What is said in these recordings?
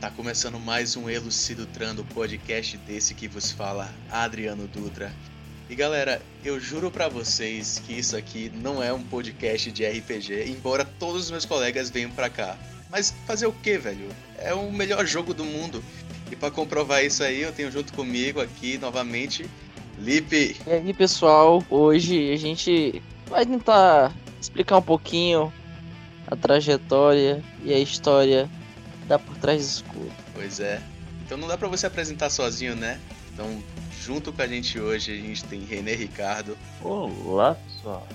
Tá começando mais um Elucidutrando, podcast desse que vos fala Adriano Dutra. E galera, eu juro para vocês que isso aqui não é um podcast de RPG, embora todos os meus colegas venham para cá. Mas fazer o que, velho? É o melhor jogo do mundo. E para comprovar isso aí, eu tenho junto comigo aqui novamente Lipe. E aí, pessoal, hoje a gente vai tentar explicar um pouquinho a trajetória e a história da por trás do escudo. Pois é. Então não dá para você apresentar sozinho, né? Então, junto com a gente hoje, a gente tem René Ricardo. Olá, pessoal.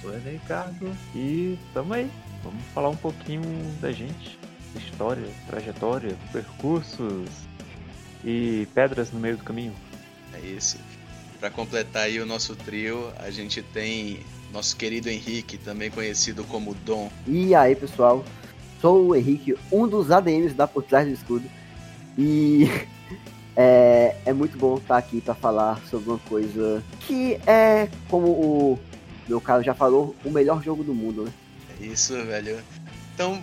Sou René Ricardo e tamo aí. Vamos falar um pouquinho da gente, história, trajetória, percursos e pedras no meio do caminho. É isso. Para completar aí o nosso trio, a gente tem nosso querido Henrique, também conhecido como Dom. E aí, pessoal? Sou o Henrique, um dos ADMs da Por Trás do Escudo. E é, é muito bom estar aqui para falar sobre uma coisa que é, como o meu cara já falou, o melhor jogo do mundo, né? É isso, velho. Então,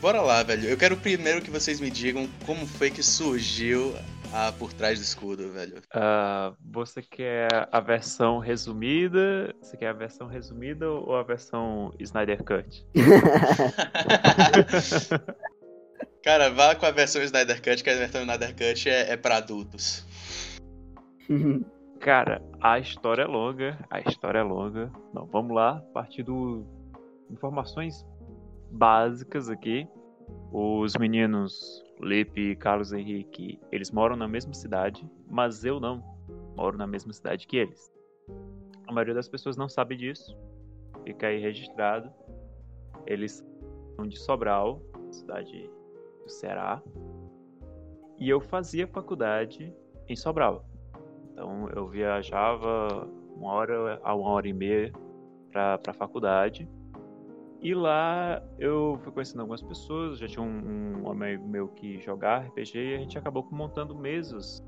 bora lá, velho. Eu quero primeiro que vocês me digam como foi que surgiu a Por Trás do Escudo, velho. Uh, você quer a versão resumida? Você quer a versão resumida ou a versão Snyder Cut? Cara, vá com a versão Snyder Cut, que a versão Snyder Cut é, é para adultos. Cara, a história é longa, a história é longa. Não, vamos lá, a partir do informações básicas aqui. Os meninos Lipe e Carlos Henrique, eles moram na mesma cidade, mas eu não moro na mesma cidade que eles. A maioria das pessoas não sabe disso. Fica aí registrado. Eles são de Sobral, cidade do Ceará. E eu fazia faculdade em Sobral. Então eu viajava uma hora a uma hora e meia para a faculdade. E lá eu fui conhecendo algumas pessoas, já tinha um, um meu que jogava RPG e a gente acabou montando mesas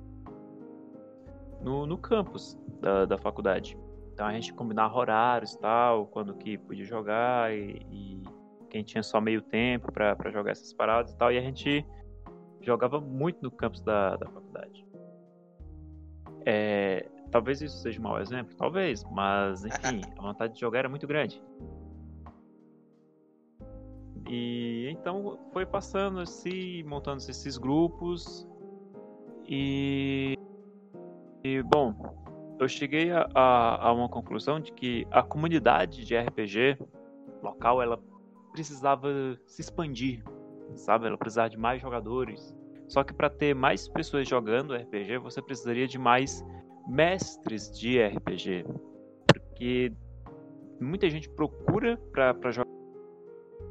no, no campus da, da faculdade. Então a gente combinava horários e tal, quando que podia jogar e, e quem tinha só meio tempo para jogar essas paradas e tal. E a gente jogava muito no campus da, da faculdade. É, talvez isso seja um mau exemplo, talvez, mas enfim, a vontade de jogar era muito grande. E então foi passando assim, montando esses grupos. E, e bom, eu cheguei a, a, a, uma conclusão de que a comunidade de RPG local ela precisava se expandir, sabe? Ela precisava de mais jogadores. Só que para ter mais pessoas jogando RPG, você precisaria de mais mestres de RPG, porque muita gente procura para jogar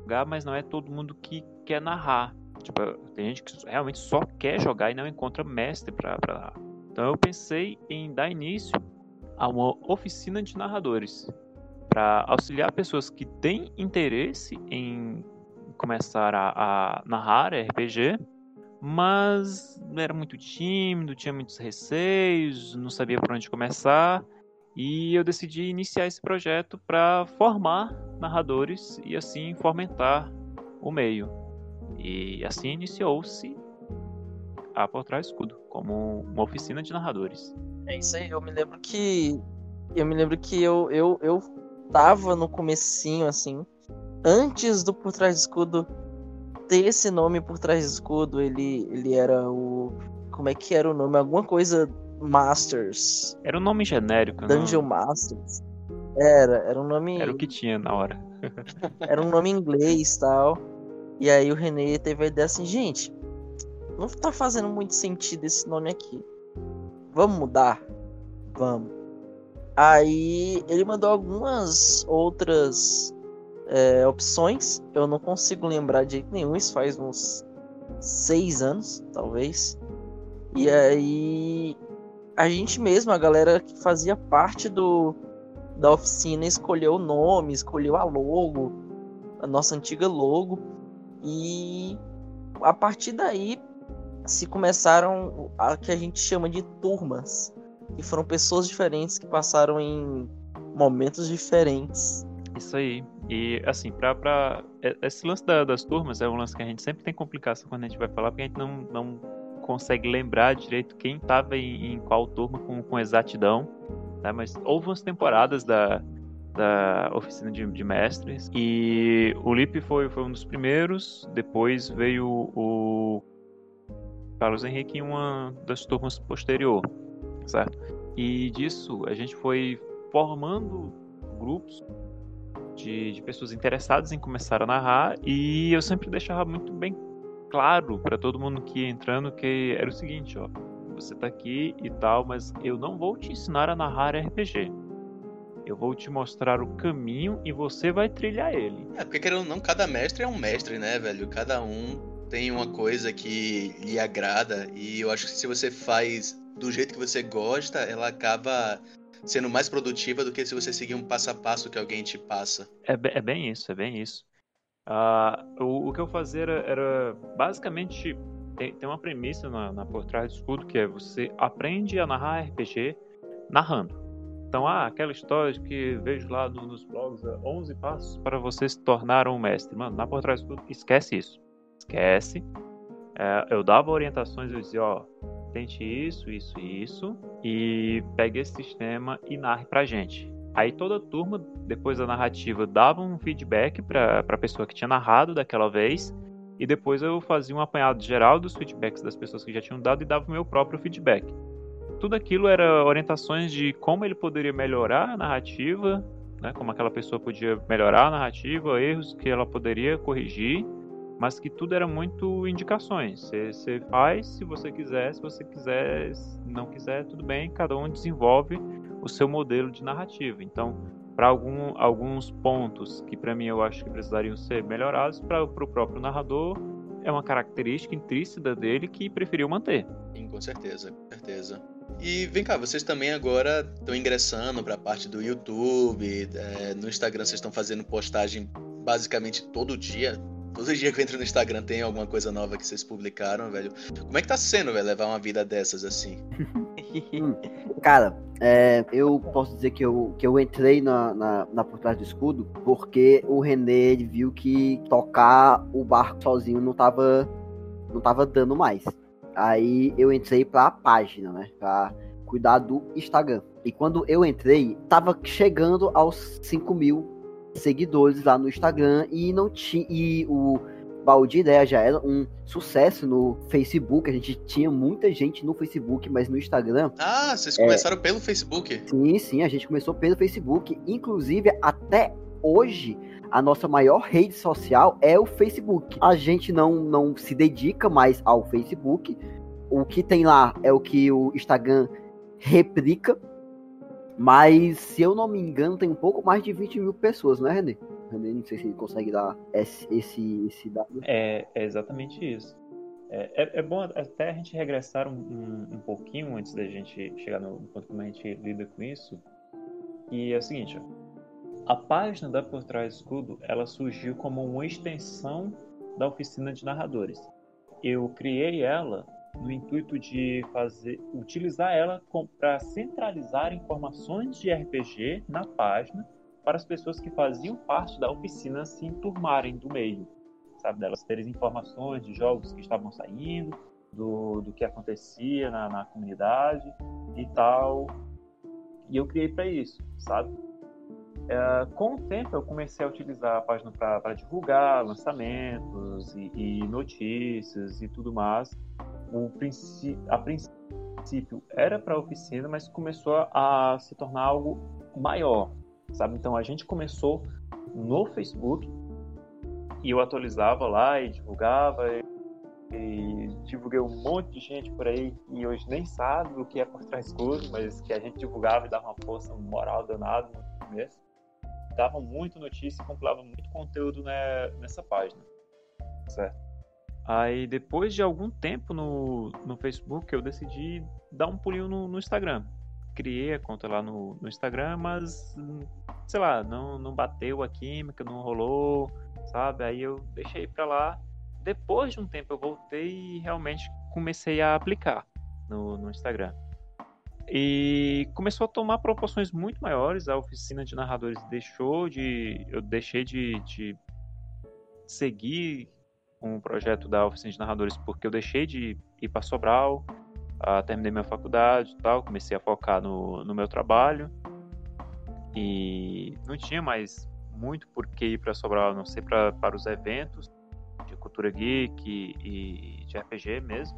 jogar, mas não é todo mundo que quer narrar. Tipo, tem gente que realmente só quer jogar e não encontra mestre para narrar. Então eu pensei em dar início a uma oficina de narradores para auxiliar pessoas que têm interesse em começar a, a narrar RPG, mas era muito tímido, tinha muitos receios, não sabia por onde começar. E eu decidi iniciar esse projeto para formar narradores e assim fomentar o meio. E assim iniciou-se a Por Trás Escudo, como uma oficina de narradores. É isso aí, eu me lembro que. Eu me lembro que eu, eu, eu tava no comecinho, assim. Antes do Por Trás do Escudo ter esse nome Por Trás do Escudo, ele, ele era o. Como é que era o nome? Alguma coisa Masters. Era um nome genérico, Dungeon não? Masters. Era, era um nome. Era o que tinha na hora. era um nome em inglês tal. E aí o René teve a ideia assim, gente, não tá fazendo muito sentido esse nome aqui. Vamos mudar? Vamos. Aí ele mandou algumas outras é, opções. Eu não consigo lembrar de nenhum. Isso faz uns seis anos, talvez. E aí a gente mesmo, a galera que fazia parte do, da oficina, escolheu o nome, escolheu a logo, a nossa antiga logo. E a partir daí se começaram a que a gente chama de turmas, que foram pessoas diferentes que passaram em momentos diferentes Isso aí. E, assim, pra, pra... Esse lance da, das turmas é um lance que a gente sempre tem complicação quando a gente vai falar, porque a gente não, não consegue lembrar direito quem estava em, em, qual turma com, com exatidão. Né? Mas houve umas temporadas da, da oficina de, de mestres e o Lipe foi, foi um dos primeiros. Depois veio o Carlos Henrique em uma das turmas posterior, certo? E disso a gente foi formando grupos de, de pessoas interessadas em começar a narrar e eu sempre deixava muito bem claro para todo mundo que ia entrando que era o seguinte, ó, você tá aqui e tal, mas eu não vou te ensinar a narrar RPG. Eu vou te mostrar o caminho e você vai trilhar ele. É, porque querendo ou não, cada mestre é um mestre, né, velho? Cada um tem uma coisa que lhe agrada e eu acho que se você faz do jeito que você gosta, ela acaba sendo mais produtiva do que se você seguir um passo a passo que alguém te passa. É, é bem isso, é bem isso. Uh, o, o, que eu fazia era, era basicamente tem, tem, uma premissa na, na por trás do escudo que é você aprende a narrar RPG narrando. Então, ah, aquela história que vejo lá no, nos blogs, 11 passos para você se tornar um mestre. Mano, na por trás do escudo, esquece isso. Esquece. É, eu dava orientações, eu dizia, ó, tente isso, isso e isso, e pegue esse sistema e narre pra gente. Aí toda turma, depois da narrativa, dava um feedback para a pessoa que tinha narrado daquela vez, e depois eu fazia um apanhado geral dos feedbacks das pessoas que já tinham dado e dava o meu próprio feedback. Tudo aquilo era orientações de como ele poderia melhorar a narrativa, né, como aquela pessoa podia melhorar a narrativa, erros que ela poderia corrigir, mas que tudo era muito indicações. Você, faz se você quiser, se você quiser, não quiser, tudo bem, cada um desenvolve o seu modelo de narrativa. Então, para algum, alguns pontos que para mim eu acho que precisariam ser melhorados, para o próprio narrador é uma característica intrínseca dele que preferiu manter. Sim, com certeza, com certeza. E vem cá, vocês também agora estão ingressando para a parte do YouTube, é, no Instagram vocês estão fazendo postagem basicamente todo dia, Todo dia que eu entro no Instagram tem alguma coisa nova que vocês publicaram, velho. Como é que tá sendo, velho, levar uma vida dessas assim? Hum, cara, é, eu posso dizer que eu, que eu entrei na, na, na Por Trás do Escudo porque o René viu que tocar o barco sozinho não tava, não tava dando mais. Aí eu entrei pra página, né? Pra cuidar do Instagram. E quando eu entrei, tava chegando aos 5 mil seguidores lá no Instagram e não tinha e o Balde Ideia já era um sucesso no Facebook. A gente tinha muita gente no Facebook, mas no Instagram. Ah, vocês começaram é... pelo Facebook? Sim, sim, a gente começou pelo Facebook. Inclusive, até hoje, a nossa maior rede social é o Facebook. A gente não, não se dedica mais ao Facebook. O que tem lá é o que o Instagram replica mas, se eu não me engano, tem um pouco mais de 20 mil pessoas, não é, René? René, não sei se ele consegue dar esse, esse, esse dado. É, é exatamente isso. É, é, é, bom até a gente regressar um, um, um, pouquinho antes da gente chegar no, ponto como a gente lida com isso. E é o seguinte, a página da Por Trás Escudo, ela surgiu como uma extensão da oficina de narradores. Eu criei ela no intuito de fazer, utilizar ela para centralizar informações de RPG na página para as pessoas que faziam parte da oficina se enturmarem do meio, sabe, delas terem informações de jogos que estavam saindo, do, do que acontecia na, na comunidade e tal. E eu criei para isso, sabe? É, com o tempo eu comecei a utilizar a página para divulgar lançamentos e, e notícias e tudo mais o princípio, a princípio era para oficina, mas começou a se tornar algo maior, sabe? Então a gente começou no Facebook e eu atualizava lá e divulgava e, e divulguei um monte de gente por aí e hoje nem sabe o que é por trás escuro, mas que a gente divulgava e dava uma força moral danada no começo. Dava muito notícia e compilava muito conteúdo né, nessa página, certo? Aí depois de algum tempo no, no Facebook, eu decidi dar um pulinho no, no Instagram. Criei a conta lá no, no Instagram, mas sei lá, não, não bateu a química, não rolou, sabe? Aí eu deixei pra lá. Depois de um tempo eu voltei e realmente comecei a aplicar no, no Instagram. E começou a tomar proporções muito maiores. A oficina de narradores deixou de. Eu deixei de, de seguir com o projeto da oficina de narradores porque eu deixei de ir para Sobral, uh, terminei minha faculdade e tal, comecei a focar no, no meu trabalho e não tinha mais muito por que ir para Sobral, a não ser pra, para os eventos de cultura geek e, e de RPG mesmo.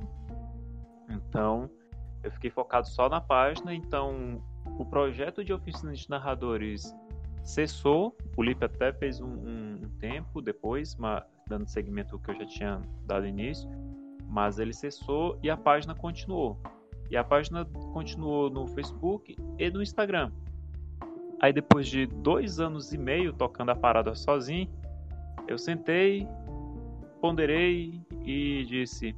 Então eu fiquei focado só na página, então o projeto de oficina de narradores cessou. O Lipe até fez um, um, tempo depois, mas, dando seguimento ao que eu já tinha dado início, mas ele cessou e a página continuou. E a página continuou no Facebook e no Instagram. Aí depois de dois anos e meio tocando a parada sozinho, eu sentei, ponderei e disse: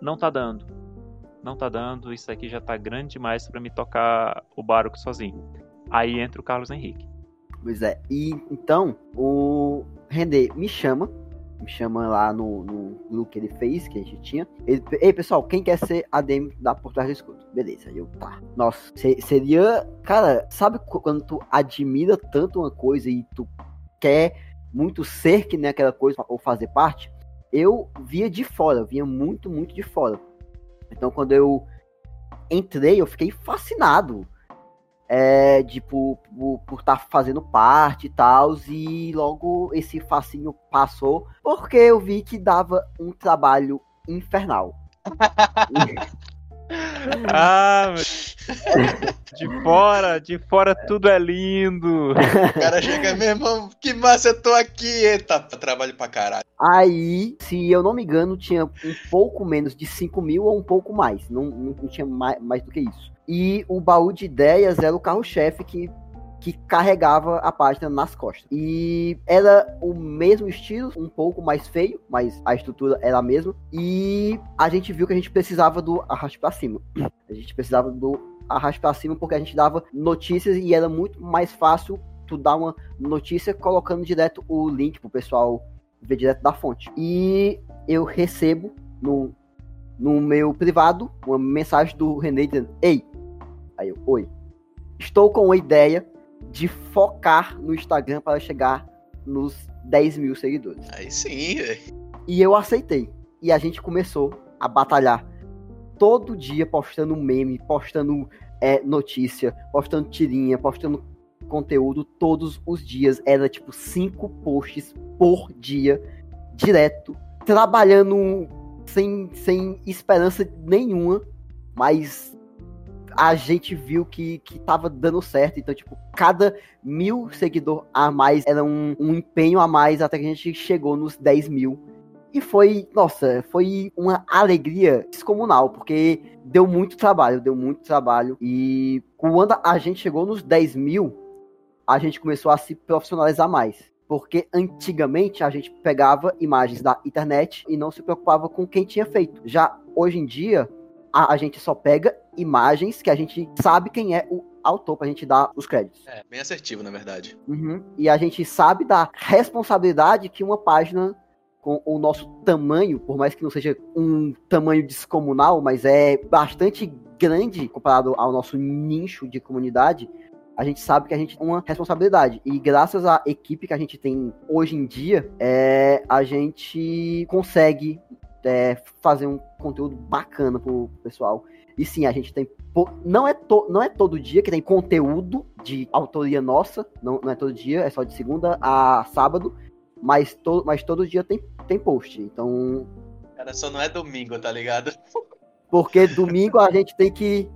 não tá dando não tá dando, isso aqui já tá grande demais para me tocar o barco sozinho. Aí entra o Carlos Henrique. Pois é, e então o René me chama, me chama lá no, no grupo que ele fez, que a gente tinha. Ele, Ei, pessoal, quem quer ser ADM da Por Trás do Escudo? Beleza, eu, tá. Nossa, seria, cara, sabe quando tu admira tanto uma coisa e tu quer muito ser que nem aquela coisa ou fazer parte? Eu via de fora, via muito, muito de fora. Então, quando eu entrei, eu fiquei fascinado. É, tipo, por estar tá fazendo parte e tal, e logo esse facinho passou, porque eu vi que dava um trabalho infernal. ah, de fora, de fora tudo é lindo. O cara chega mesmo, que massa, eu tô aqui, eita, trabalho pra caralho. Aí, se eu não me engano, tinha um pouco menos de 5 mil ou um pouco mais, não, não, não tinha mais, mais do que isso. E o baú de ideias era o carro-chefe que que carregava a página nas costas. E era o mesmo estilo, um pouco mais feio, mas a estrutura era a mesma. E a gente viu que a gente precisava do arraste para cima. A gente precisava do arraste para cima porque a gente dava notícias e era muito mais fácil tu dar uma notícia colocando direto o link pro pessoal ver direto da fonte. E eu recebo no, no meu privado uma mensagem do René dizendo: Ei, aí eu, oi, estou com uma ideia de focar no Instagram para chegar nos 10 mil seguidores. Aí sim, velho. E eu aceitei. E a gente começou a batalhar todo dia, postando meme, postando é, notícia, postando tirinha, postando conteúdo todos os dias. Era tipo cinco posts por dia, direto, trabalhando sem, sem esperança nenhuma, mas a gente viu que, que tava dando certo. Então, tipo, cada mil seguidor a mais era um, um empenho a mais até que a gente chegou nos 10 mil. E foi, nossa, foi uma alegria descomunal, porque deu muito trabalho, deu muito trabalho. E quando a gente chegou nos 10 mil, a gente começou a se profissionalizar mais. Porque antigamente a gente pegava imagens da internet e não se preocupava com quem tinha feito. Já hoje em dia, a, a gente só pega imagens que a gente sabe quem é o autor pra gente dar os créditos. É, bem assertivo, na verdade. Uhum. E a gente sabe da responsabilidade que uma página com o nosso tamanho, por mais que não seja um tamanho descomunal, mas é bastante grande comparado ao nosso nicho de comunidade, a gente sabe que a gente tem uma responsabilidade. E graças à equipe que a gente tem hoje em dia, é, a gente consegue é, fazer um conteúdo bacana pro pessoal. E sim, a gente tem. Não é, to, não é todo dia que tem conteúdo de autoria nossa, não, não é todo dia, é só de segunda a sábado, mas, to, mas todo dia tem, tem post. Então. Cara, só não é domingo, tá ligado? Porque domingo a gente tem que,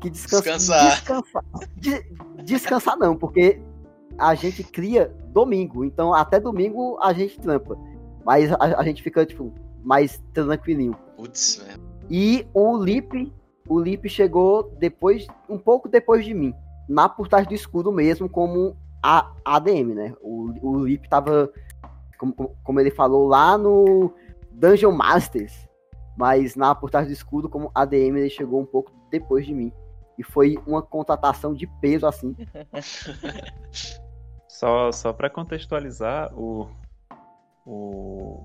que descansar. Descansar. Descansar, de, descansar não, porque a gente cria domingo. Então até domingo a gente trampa. Mas a, a gente fica, tipo, mais tranquilinho. Putz, velho. E o Lip, o Lip chegou depois, um pouco depois de mim, na portagem do escudo mesmo, como a ADM, né? O, o Lip tava, como, como ele falou, lá no Dungeon Masters, mas na portagem do escudo, como ADM, ele chegou um pouco depois de mim. E foi uma contratação de peso assim. só só para contextualizar, o, o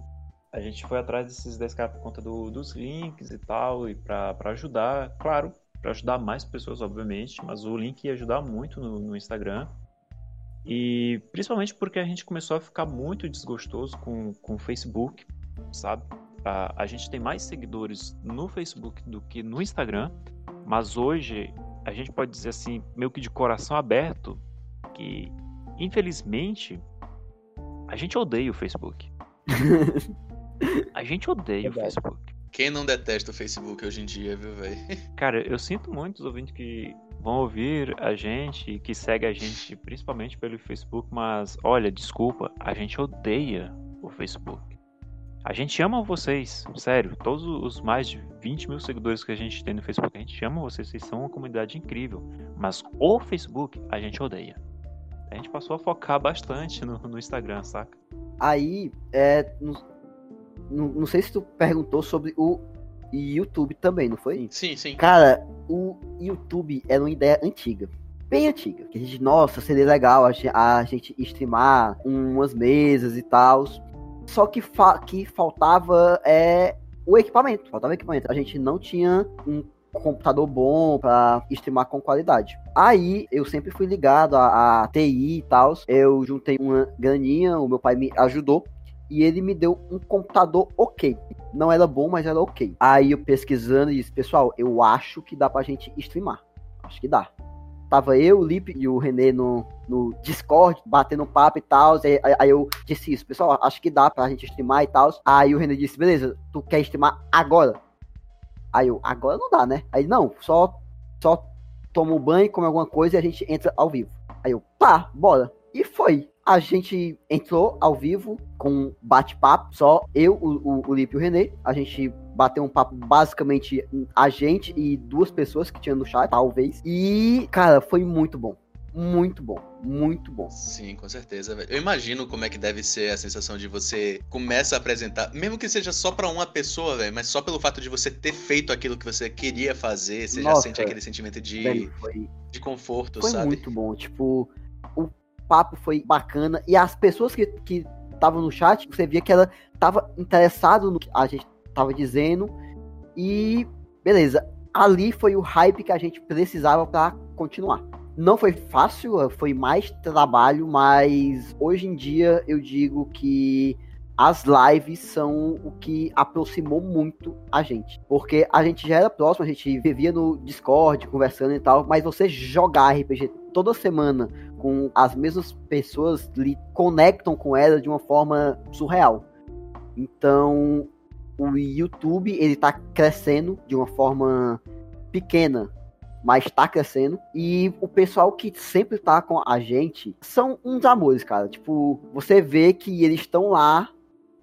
a gente foi atrás desses 10k por conta do, dos links e tal, e para ajudar, claro, para ajudar mais pessoas, obviamente, mas o link ia ajudar muito no, no Instagram. E principalmente porque a gente começou a ficar muito desgostoso com, com o Facebook, sabe? A, a gente tem mais seguidores no Facebook do que no Instagram, mas hoje a gente pode dizer assim, meio que de coração aberto, que infelizmente a gente odeia o Facebook. a gente odeia Verdade. o Facebook. Quem não detesta o Facebook hoje em dia, viu, velho? Cara, eu sinto muito os ouvintes que vão ouvir a gente, que segue a gente principalmente pelo Facebook, mas olha, desculpa, a gente odeia o Facebook. A gente ama vocês, sério. Todos os mais de 20 mil seguidores que a gente tem no Facebook, a gente ama vocês, vocês são uma comunidade incrível. Mas o Facebook a gente odeia. A gente passou a focar bastante no, no Instagram, saca? Aí, é, não, não, sei se tu perguntou sobre o YouTube também, não foi? Sim, sim. Cara, o YouTube era uma ideia antiga bem antiga. Que a gente, nossa, seria legal a gente, a gente streamar umas mesas e tal. Só que, fa que faltava é, o equipamento. Faltava equipamento. A gente não tinha um computador bom para streamar com qualidade. Aí eu sempre fui ligado a, a TI e tal. Eu juntei uma graninha, o meu pai me ajudou e ele me deu um computador ok. Não era bom, mas era ok. Aí eu pesquisando e disse, pessoal, eu acho que dá pra gente streamar. Acho que dá. Tava eu, o Lipe e o Renê no, no Discord, batendo papo e tal. Aí, aí, eu disse isso, pessoal, acho que dá pra gente streamar e tal. Aí o Renê disse, beleza, tu quer streamar agora? Aí eu, agora não dá, né? Aí, não, só, só toma um banho, come alguma coisa e a gente entra ao vivo. Aí eu, tá, bora. E foi. A gente entrou ao vivo com bate-papo, só eu, o, o, o Lipe e o Renê. A gente bateu um papo basicamente a gente e duas pessoas que tinham no chat, talvez. E, cara, foi muito bom. Muito bom, muito bom. Sim, com certeza, velho. Eu imagino como é que deve ser a sensação de você começa a apresentar, mesmo que seja só para uma pessoa, velho, mas só pelo fato de você ter feito aquilo que você queria fazer, você Nossa, já sente aquele sentimento de, velho, foi, de conforto, foi sabe? Foi muito bom, tipo, papo foi bacana e as pessoas que estavam no chat, você via que ela tava interessado no que a gente tava dizendo. E beleza, ali foi o hype que a gente precisava para continuar. Não foi fácil, foi mais trabalho, mas hoje em dia eu digo que as lives são o que aproximou muito a gente. Porque a gente já era próximo, a gente vivia no Discord conversando e tal, mas você jogar RPG toda semana com as mesmas pessoas lhe conectam com ela de uma forma surreal. Então, o YouTube ele tá crescendo de uma forma pequena, mas tá crescendo. E o pessoal que sempre tá com a gente são uns amores, cara. Tipo, você vê que eles estão lá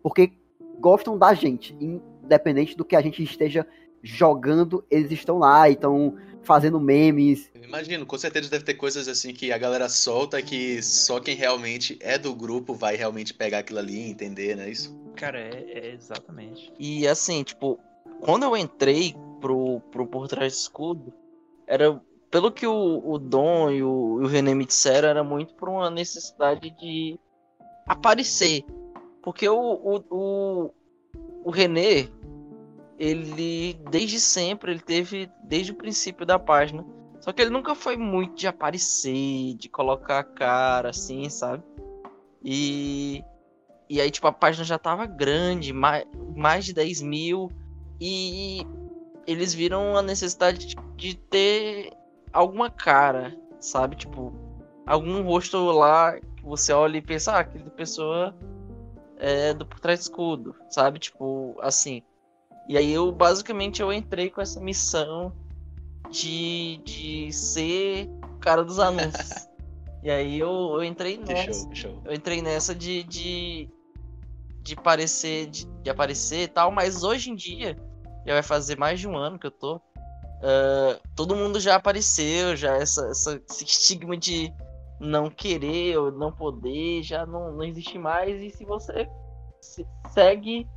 porque gostam da gente, independente do que a gente esteja jogando, eles estão lá e estão fazendo memes. Imagino, com certeza deve ter coisas assim que a galera solta que só quem realmente é do grupo vai realmente pegar aquilo ali e entender, né? Isso? Cara, é, é, exatamente. E assim, tipo, quando eu entrei pro, pro Por Trás do Escudo, era. Pelo que o, o Dom e o, o René me disseram, era muito por uma necessidade de aparecer. Porque o, o, o, o René, ele desde sempre, ele teve desde o princípio da página. Só que ele nunca foi muito de aparecer, de colocar a cara, assim, sabe? E e aí, tipo, a página já tava grande, mais, mais de 10 mil. E eles viram a necessidade de, de ter alguma cara, sabe? Tipo, algum rosto lá que você olha e pensa, ah, aquela pessoa é do por trás do escudo, sabe? Tipo, assim. E aí eu basicamente eu entrei com essa missão de, de ser cara dos anúncios. e aí eu, eu entrei nessa. Show, show. Eu entrei nessa de, de de parecer, de, de, aparecer e tal, mas hoje em dia, já vai fazer mais de um ano que eu tô. Uh, todo mundo já apareceu, já essa, essa, esse estigma de não querer ou não poder já não, não existe mais. E se você segue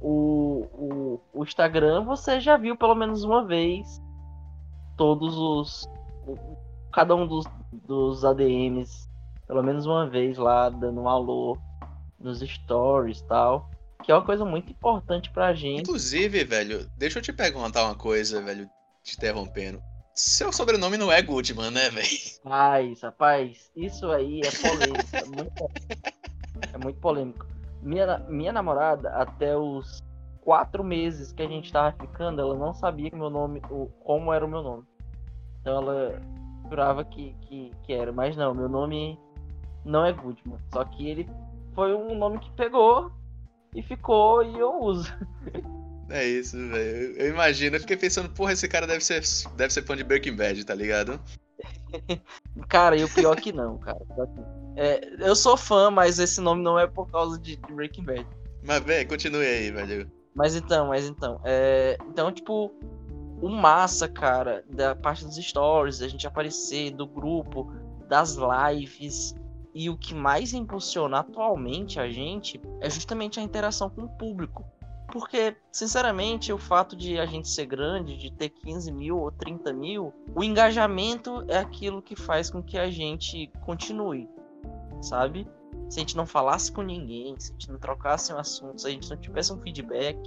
o, o, o Instagram, você já viu pelo menos uma vez todos os. Cada um dos, dos ADMs, pelo menos uma vez lá, dando um alô nos stories tal. Que é uma coisa muito importante pra gente. Inclusive, velho, deixa eu te perguntar uma coisa, velho, te interrompendo. Seu sobrenome não é Goodman, né, velho? Rapaz, rapaz, isso aí é polêmico. é, muito, é muito polêmico. Minha, minha namorada, até os quatro meses que a gente tava ficando, ela não sabia meu nome, o, como era o meu nome. Então ela jurava que, que, que era. Mas não, meu nome não é Goodman. Só que ele foi um nome que pegou e ficou e eu uso. É isso, velho. Eu imagino, eu fiquei pensando, porra, esse cara deve ser, deve ser fã de Breaking Bad, tá ligado? Cara, e o pior que não, cara. É, eu sou fã, mas esse nome não é por causa de, de Breaking Bad. Mas, velho, continue aí, velho. Mas então, mas então. É, então, tipo, o massa, cara, da parte dos stories, a gente aparecer, do grupo, das lives. E o que mais impulsiona atualmente a gente é justamente a interação com o público. Porque, sinceramente, o fato de a gente ser grande, de ter 15 mil ou 30 mil, o engajamento é aquilo que faz com que a gente continue, sabe? Se a gente não falasse com ninguém, se a gente não trocasse um assunto, se a gente não tivesse um feedback,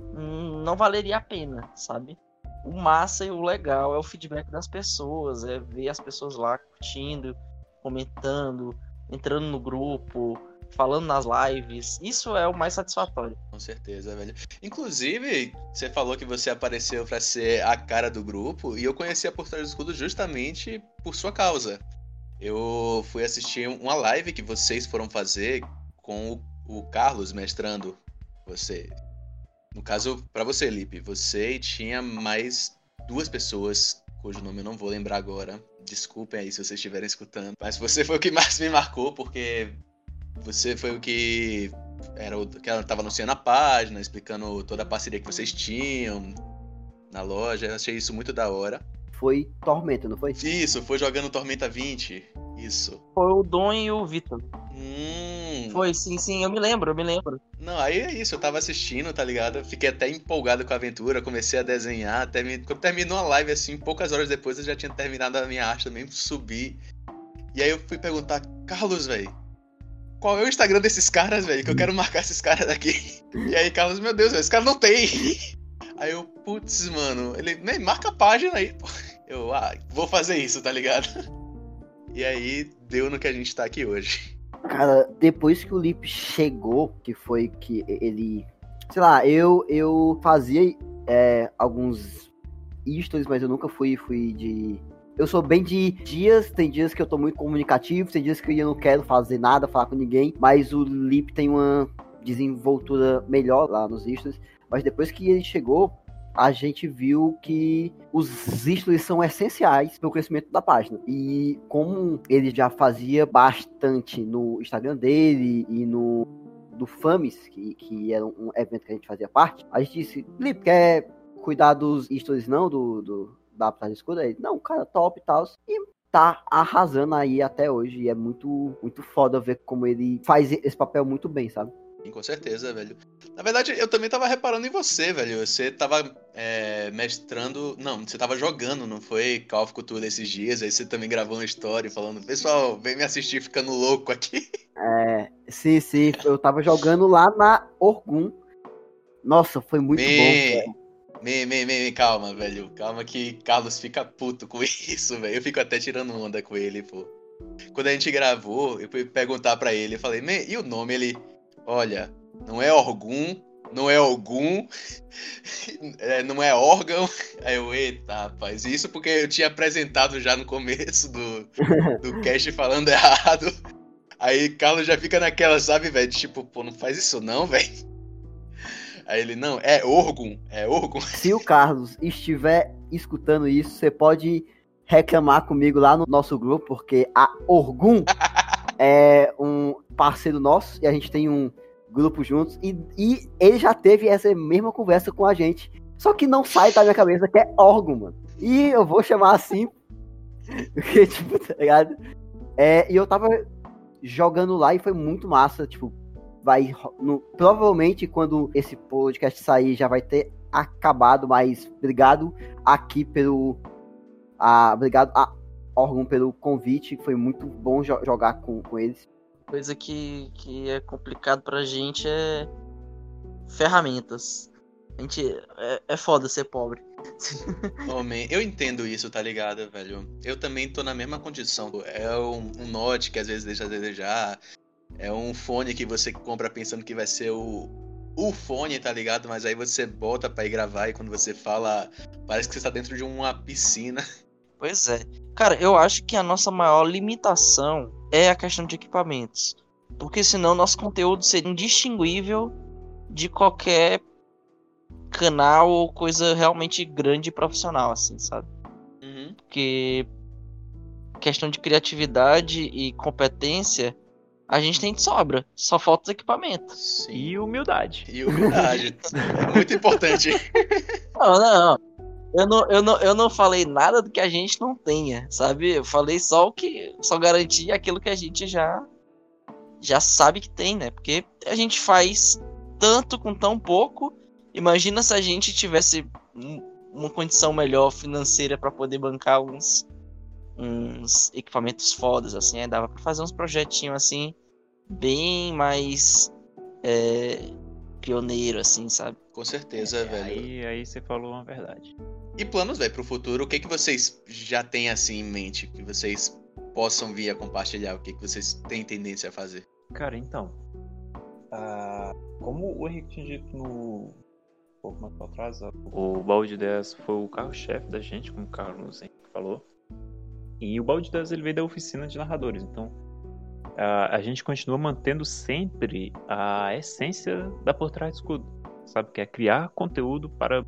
hum, não valeria a pena, sabe? O massa e o legal é o feedback das pessoas, é ver as pessoas lá curtindo, comentando, entrando no grupo, falando nas lives. Isso é o mais satisfatório. Com certeza, velho. Inclusive, você falou que você apareceu para ser a cara do grupo e eu conheci a Por Trás do Escudo justamente por sua causa. Eu fui assistir uma live que vocês foram fazer com o, Carlos mestrando você. No caso, para você, Lipe, você tinha mais duas pessoas cujo nome eu não vou lembrar agora. Desculpem aí se vocês estiverem escutando. Mas você foi o que mais me marcou, porque você foi o que era o que ela estava anunciando a página, explicando toda a parceria que vocês tinham na loja. Eu achei isso muito da hora. Foi Tormenta, não foi? Isso, foi jogando Tormenta 20. Isso. Foi o Dom e o Vitor. Hum. Foi, sim, sim, eu me lembro, eu me lembro. Não, aí é isso, eu tava assistindo, tá ligado? Fiquei até empolgado com a aventura, comecei a desenhar. Termin... Quando terminou a live, assim, poucas horas depois eu já tinha terminado a minha arte também, subi. E aí eu fui perguntar, Carlos, velho, qual é o Instagram desses caras, velho? Que eu quero marcar esses caras daqui. E aí, Carlos, meu Deus, esse cara não tem. Aí eu, putz, mano, ele, nem marca a página aí. Eu, ah, vou fazer isso, tá ligado? E aí, deu no que a gente tá aqui hoje. Cara, depois que o Lip chegou, que foi que ele. Sei lá, eu, eu fazia é, alguns stories, mas eu nunca fui, fui de eu sou bem de dias, tem dias que eu tô muito comunicativo, tem dias que eu não quero fazer nada, falar com ninguém, mas o Lip tem uma desenvoltura melhor lá nos stories. Mas depois que ele chegou, a gente viu que os stories são essenciais para o crescimento da página. E como ele já fazia bastante no Instagram dele e no do FAMES, que, que era um evento que a gente fazia parte, a gente disse, Lip, quer cuidar dos stories não, do, do da Batalha Escura. Ele, não, cara, top e tal. E tá arrasando aí até hoje. E é muito, muito foda ver como ele faz esse papel muito bem, sabe? Sim, com certeza, velho. Na verdade, eu também tava reparando em você, velho. Você tava é, mestrando. Não, você tava jogando, não foi Call of Cthulhu esses dias. Aí você também gravou uma história falando: Pessoal, vem me assistir ficando louco aqui. É, sim, sim. Eu tava jogando lá na Orgum. Nossa, foi muito bom, velho. Me, me, me, calma, velho. Calma que Carlos fica puto com isso, velho. Eu fico até tirando onda com ele, pô. Quando a gente gravou, eu fui perguntar para ele, eu falei, e o nome? Ele, olha, não é Orgum, não é algum, é, não é órgão. Aí eu, eita, rapaz, isso porque eu tinha apresentado já no começo do, do cast falando errado. Aí Carlos já fica naquela, sabe, velho? Tipo, pô, não faz isso não, velho. Aí ele, não, é órgão, é órgão. Se o Carlos estiver escutando isso, você pode reclamar comigo lá no nosso grupo, porque a Orgum é um parceiro nosso e a gente tem um grupo juntos e, e ele já teve essa mesma conversa com a gente. Só que não sai da minha cabeça que é órgão, mano. E eu vou chamar assim, porque, tipo, tá ligado? É, e eu tava jogando lá e foi muito massa, tipo, vai. No, provavelmente, quando esse podcast sair, já vai ter acabado, mas obrigado aqui pelo. A, obrigado a órgão pelo convite. Foi muito bom jo jogar com, com eles. Coisa que, que é complicado pra gente é ferramentas. A gente é, é foda ser pobre. Homem, eu entendo isso, tá ligado, velho? Eu também tô na mesma condição. É um, um note que às vezes deixa a desejar. É um fone que você compra pensando que vai ser o, o fone, tá ligado? Mas aí você bota pra ir gravar e quando você fala, parece que você tá dentro de uma piscina. Pois é. Cara, eu acho que a nossa maior limitação é a questão de equipamentos. Porque senão nosso conteúdo seria indistinguível de qualquer canal ou coisa realmente grande e profissional, assim, sabe? Uhum. Porque questão de criatividade e competência, a gente tem de sobra. Só falta os equipamentos. Sim. E humildade. E humildade. é muito importante. Não, não. Eu não, eu, não, eu não falei nada do que a gente não tenha, sabe? Eu falei só o que. Só garanti aquilo que a gente já. Já sabe que tem, né? Porque a gente faz tanto com tão pouco. Imagina se a gente tivesse um- uma condição melhor financeira para poder bancar uns, uns equipamentos fodas, assim. Aí dava pra fazer uns projetinhos assim, bem mais. É, pioneiro, assim, sabe? Com certeza, velho. Aí, aí você falou uma verdade. E planos, velho, pro futuro, o que, que vocês já têm assim em mente? Que vocês possam vir a compartilhar? O que, que vocês têm tendência a fazer? Cara, então. ah, como o Henrique tinha dito no. Um pouco mais pra trás, ó, o balde de ideias foi o carro-chefe da gente, como o Carlos Henrique falou. E o balde de ideias ele veio da oficina de narradores. Então, a, a gente continua mantendo sempre a essência da Por Trás do Escudo. Sabe? Que é criar conteúdo para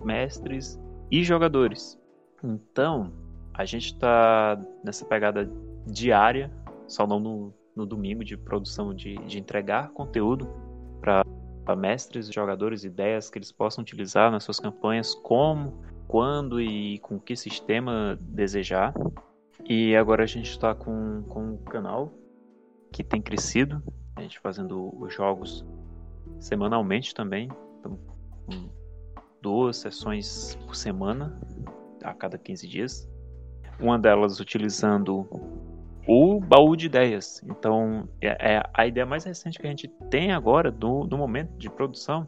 mestres e jogadores. Então, a gente tá nessa pegada diária, só não no, no domingo, de produção, de, de entregar conteúdo para mestres e jogadores, ideias que eles possam utilizar nas suas campanhas, como, quando e com que sistema desejar. E agora a gente está com, com um canal que tem crescido, a gente fazendo os jogos semanalmente também, então, com duas sessões por semana, a cada 15 dias. Uma delas utilizando o baú de ideias. Então, é, é a ideia mais recente que a gente tem agora, do, do momento de produção,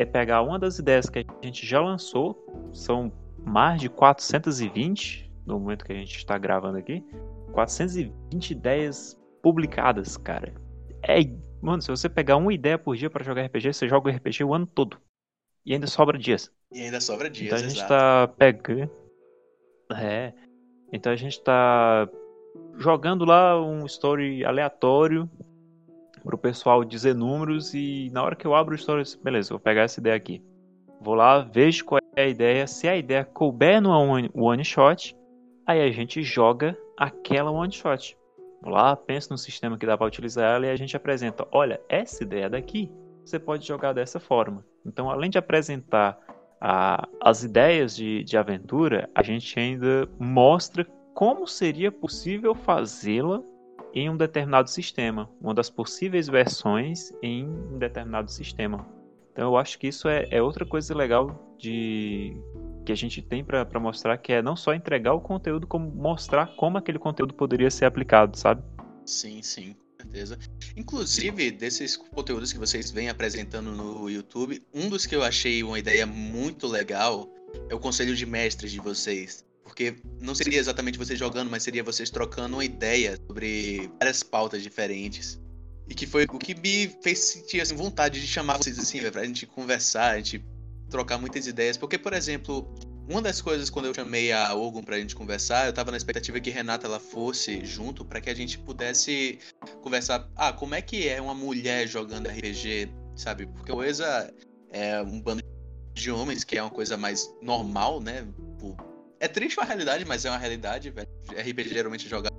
é pegar uma das ideias que a gente já lançou, são mais de 420 no momento que a gente está gravando aqui, 420 ideias publicadas, cara. É, mano, se você pegar uma ideia por dia para jogar RPG, você joga o RPG o ano todo. E ainda sobra dias. E ainda sobra dias, Então a gente exato. tá pegando. É. Então a gente tá jogando lá um story aleatório pro pessoal dizer números e na hora que eu abro o story, beleza, vou pegar essa ideia aqui. Vou lá, vejo qual é a ideia. Se a ideia couber no one, one shot, aí a gente joga aquela one shot. Vou lá, penso no sistema que dá para utilizar ela e a gente apresenta. Olha, essa ideia daqui você pode jogar dessa forma. Então, além de apresentar a- as ideias de, de aventura, a gente ainda mostra como seria possível fazê-la em um determinado sistema, uma das possíveis versões em um determinado sistema. Então, eu acho que isso é, é outra coisa legal de que a gente tem para mostrar, que é não só entregar o conteúdo, como mostrar como aquele conteúdo poderia ser aplicado, sabe? Sim, sim, com certeza. Inclusive, desses conteúdos que vocês vêm apresentando no YouTube, um dos que eu achei uma ideia muito legal é o conselho de mestres de vocês. Porque não seria exatamente vocês jogando, mas seria vocês trocando uma ideia sobre várias pautas diferentes. E que foi o que me fez sentir assim, vontade de chamar vocês assim, pra gente conversar, a gente trocar muitas ideias. Porque, por exemplo, uma das coisas quando eu chamei a Ogun pra gente conversar, eu tava na expectativa que Renata ela fosse junto pra que a gente pudesse conversar. Ah, como é que é uma mulher jogando RPG, sabe? Porque o ESA é um bando de homens, que é uma coisa mais normal, né? Tipo, É triste a realidade, mas é uma realidade, velho. RPG geralmente é jogado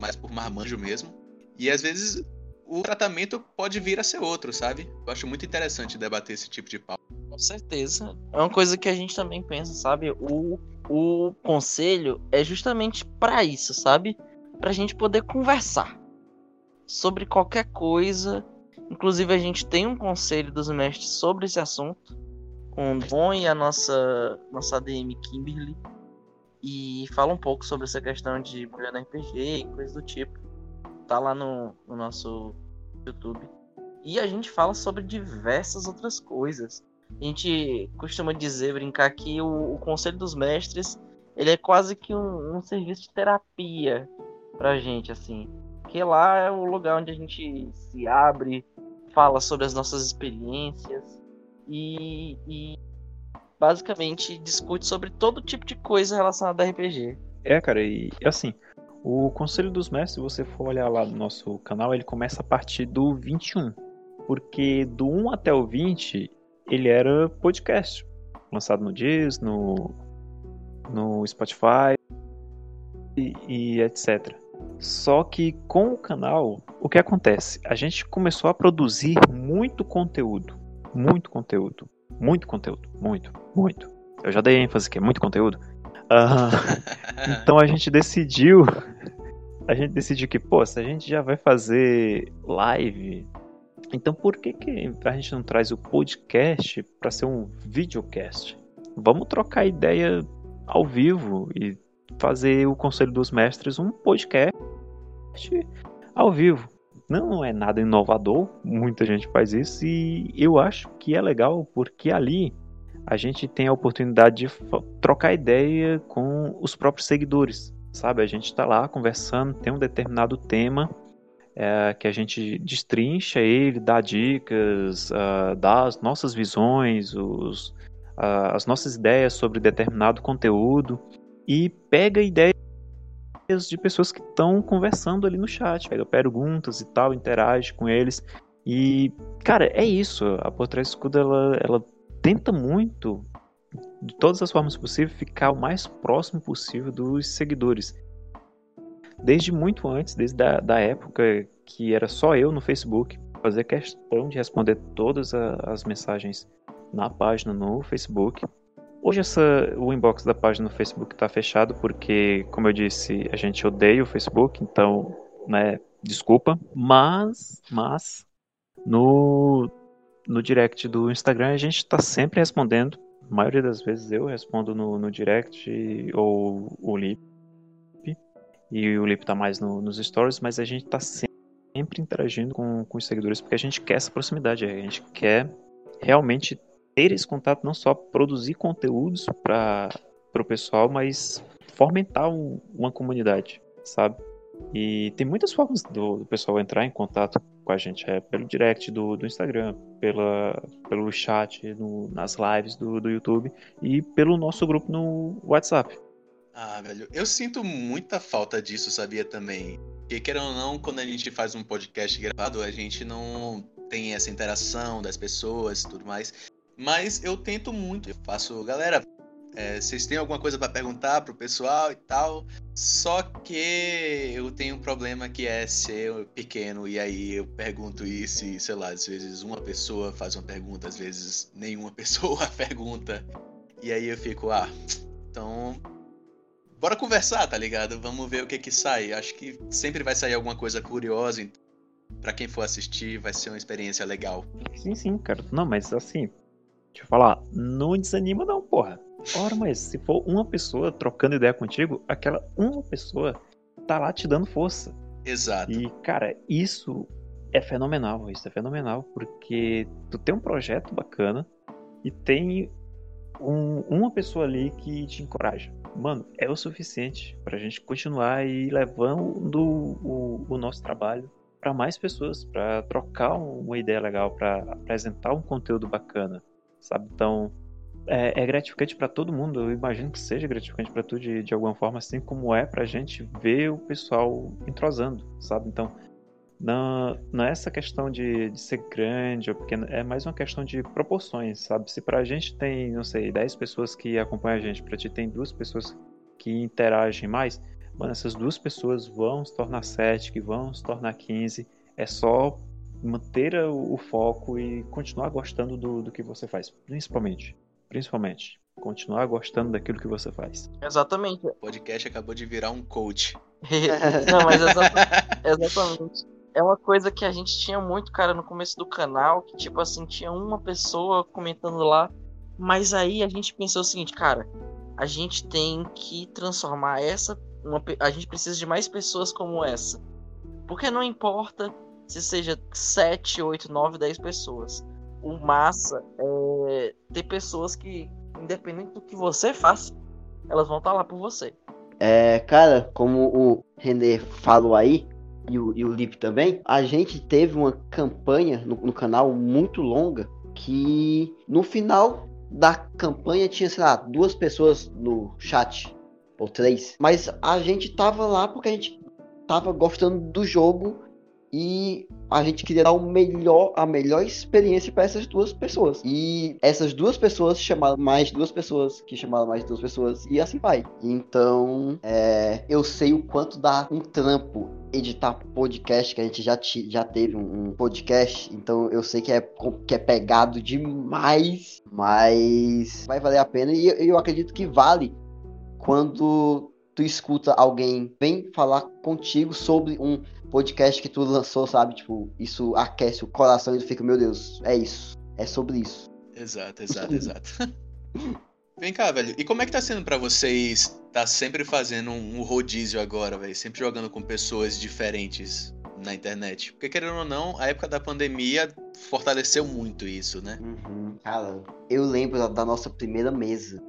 mais por marmanjo mesmo. E às vezes o tratamento pode vir a ser outro, sabe? Eu acho muito interessante debater esse tipo de pauta. Com certeza. É uma coisa que a gente também pensa, sabe? O, o conselho é justamente pra isso, sabe? Pra gente poder conversar sobre qualquer coisa. Inclusive, a gente tem um conselho dos mestres sobre esse assunto, com o Dom e a nossa, nossa ADM Kimberly. E fala um pouco sobre essa questão de mulher no RPG e coisa do tipo. Tá lá no, no nosso YouTube. E a gente fala sobre diversas outras coisas. A gente costuma dizer, brincar que o, o Conselho dos Mestres ele é quase que um, um serviço de terapia pra gente, assim. Porque lá é o lugar onde a gente se abre, fala sobre as nossas experiências e, e basicamente discute sobre todo tipo de coisa relacionada a RPG. É, cara, e assim, o Conselho dos Mestres, se você for olhar lá no nosso canal, ele começa a partir do 21. Porque do 1 até o 20, ele era podcast. Lançado no Diz, no, no Spotify e, e etc. Só que com o canal, o que acontece? A gente começou a produzir muito conteúdo. Muito conteúdo. Muito conteúdo. Muito, muito. Eu já dei ênfase que é muito conteúdo. Uh, então a gente decidiu. A gente decidiu que, pô, se a gente já vai fazer live, então por que, que a gente não traz o podcast para ser um videocast? Vamos trocar ideia ao vivo e fazer o Conselho dos Mestres um podcast ao vivo. Não é nada inovador, muita gente faz isso e eu acho que é legal porque ali a gente tem a oportunidade de trocar ideia com os próprios seguidores, sabe? A gente está lá conversando, tem um determinado tema é, que a gente destrincha ele, dá dicas, uh, dá as nossas visões, os, uh, as nossas ideias sobre determinado conteúdo e pega ideias de pessoas que estão conversando ali no chat, pega perguntas e tal, interage com eles. E, cara, é isso. A Por Trás Escudo, ela, ela tenta muito, de todas as formas possíveis, ficar o mais próximo possível dos seguidores. Desde muito antes, desde a da época que era só eu no Facebook, fazer questão de responder todas as mensagens na página no Facebook. Hoje essa, o inbox da página no Facebook está fechado porque, como eu disse, a gente odeia o Facebook, então, né, desculpa. Mas, mas, no, no direct do Instagram a gente está sempre respondendo. A maioria das vezes eu respondo no, no direct ou o Lip. E o Lip está mais no, nos stories, mas a gente está sempre interagindo com, com os seguidores porque a gente quer essa proximidade, a gente quer realmente ter esse contato, não só produzir conteúdos para o pessoal, mas fomentar um, uma comunidade, sabe? E tem muitas formas do, do, pessoal entrar em contato com a gente. É pelo direct do, do Instagram, pela, pelo chat no, nas lives do, do YouTube e pelo nosso grupo no WhatsApp. Ah, velho, eu sinto muita falta disso, sabia também. Porque, querendo ou não, quando a gente faz um podcast gravado, a gente não tem essa interação das pessoas e tudo mais. Mas eu tento muito. Eu faço, galera, é, vocês têm alguma coisa para perguntar pro pessoal e tal. Só que eu tenho um problema que é ser pequeno e aí eu pergunto isso e, sei lá, às vezes uma pessoa faz uma pergunta, às vezes nenhuma pessoa pergunta. E aí eu fico, ah, então bora conversar, tá ligado? Vamos ver o que que sai. Acho que sempre vai sair alguma coisa curiosa. Então, para quem for assistir, vai ser uma experiência legal. Sim, sim, cara. Não, mas assim, Deixa eu falar, não desanima não, porra. Ora, mas se for uma pessoa trocando ideia contigo, aquela uma pessoa tá lá te dando força. Exato. E, cara, isso é fenomenal, isso é fenomenal, porque tu tem um projeto bacana e tem um, uma pessoa ali que te encoraja. Mano, é o suficiente pra gente continuar e levando o, o nosso trabalho para mais pessoas, para trocar uma ideia legal, para apresentar um conteúdo bacana sabe? Então, é, é gratificante para todo mundo. Eu imagino que seja gratificante para tu de, de alguma forma, assim como é pra gente ver o pessoal entrosando, sabe? Então, não, não é essa questão de, de ser grande ou pequeno, é mais uma questão de proporções, sabe? Se pra gente tem, não sei, 10 pessoas que acompanham a gente, pra ti tem duas pessoas que interagem mais, mano, essas duas pessoas vão se tornar 7, que vão se tornar 15. É só manter o, foco e continuar gostando do, do que você faz, principalmente. Principalmente. Continuar gostando daquilo que você faz. Exatamente. O podcast acabou de virar um coach. Não, mas exatamente. É uma coisa que a gente tinha muito, cara, no começo do canal, que tipo assim, tinha uma pessoa comentando lá, mas aí a gente pensou o seguinte, cara, a gente tem que transformar essa, uma, a gente precisa de mais pessoas como essa. Porque não importa se seja 7, 8, 9, 10 pessoas. O massa é ter pessoas que, independente do que você faça, elas vão estar lá por você. É, cara, como o René falou aí, e o, e o Lip também, a gente teve uma campanha no, no canal muito longa que no final da campanha tinha, sei lá, duas pessoas no chat, ou três. Mas a gente tava lá porque a gente tava gostando do jogo e a gente queria dar o melhor, a melhor experiência para essas duas pessoas. E essas duas pessoas chamaram mais duas pessoas, que chamaram mais duas pessoas, e assim vai. Então, é, eu sei o quanto dá um trampo editar podcast, que a gente já, já teve um, podcast, então eu sei que é, que é pegado demais, mas vai valer a pena e eu, eu acredito que vale quando tu escuta alguém vem falar contigo sobre um podcast que tu lançou, sabe? Tipo, isso aquece o coração e tu fica, meu Deus, é isso. É sobre isso. Exato, exato, exato. Vem cá, velho. E como é que tá sendo para vocês tá sempre fazendo um rodízio agora, velho? Sempre jogando com pessoas diferentes na internet? Porque, querendo ou não, a época da pandemia fortaleceu muito isso, né? Uhum, cara, eu lembro da, da nossa primeira mesa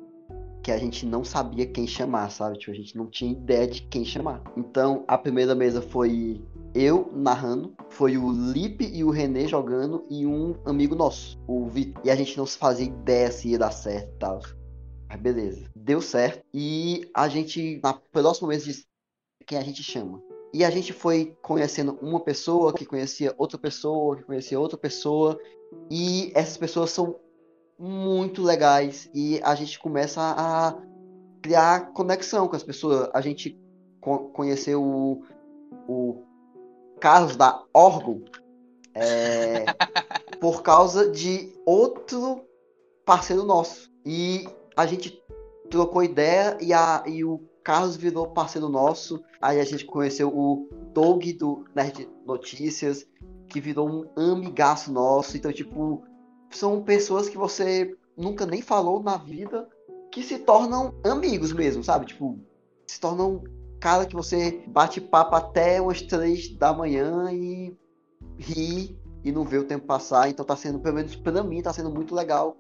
que a gente não sabia quem chamar, sabe? Tipo, a gente não tinha ideia de quem chamar. Então, a primeira mesa foi eu narrando, foi o Lipe e o René jogando e um amigo nosso, o Vitor. E a gente não se fazia ideia se ia dar certo e tal. Mas beleza, deu certo. E a gente, na próxima mesa, disse quem a gente chama. E a gente foi conhecendo uma pessoa que conhecia outra pessoa, que conhecia outra pessoa. E essas pessoas são muito legais e a gente começa a criar conexão com as pessoas. A gente co conheceu o, o Carlos da Orgo é, por causa de outro parceiro nosso. E a gente trocou ideia e, a, e o Carlos virou parceiro nosso. Aí a gente conheceu o Doug do Nerd Notícias, que virou um amigaço nosso. Então, tipo, são pessoas que você nunca nem falou na vida que se tornam amigos mesmo, sabe? Tipo, se tornam cara que você bate papo até umas três da manhã e ri e não vê o tempo passar. Então tá sendo, pelo menos pra mim, tá sendo muito legal.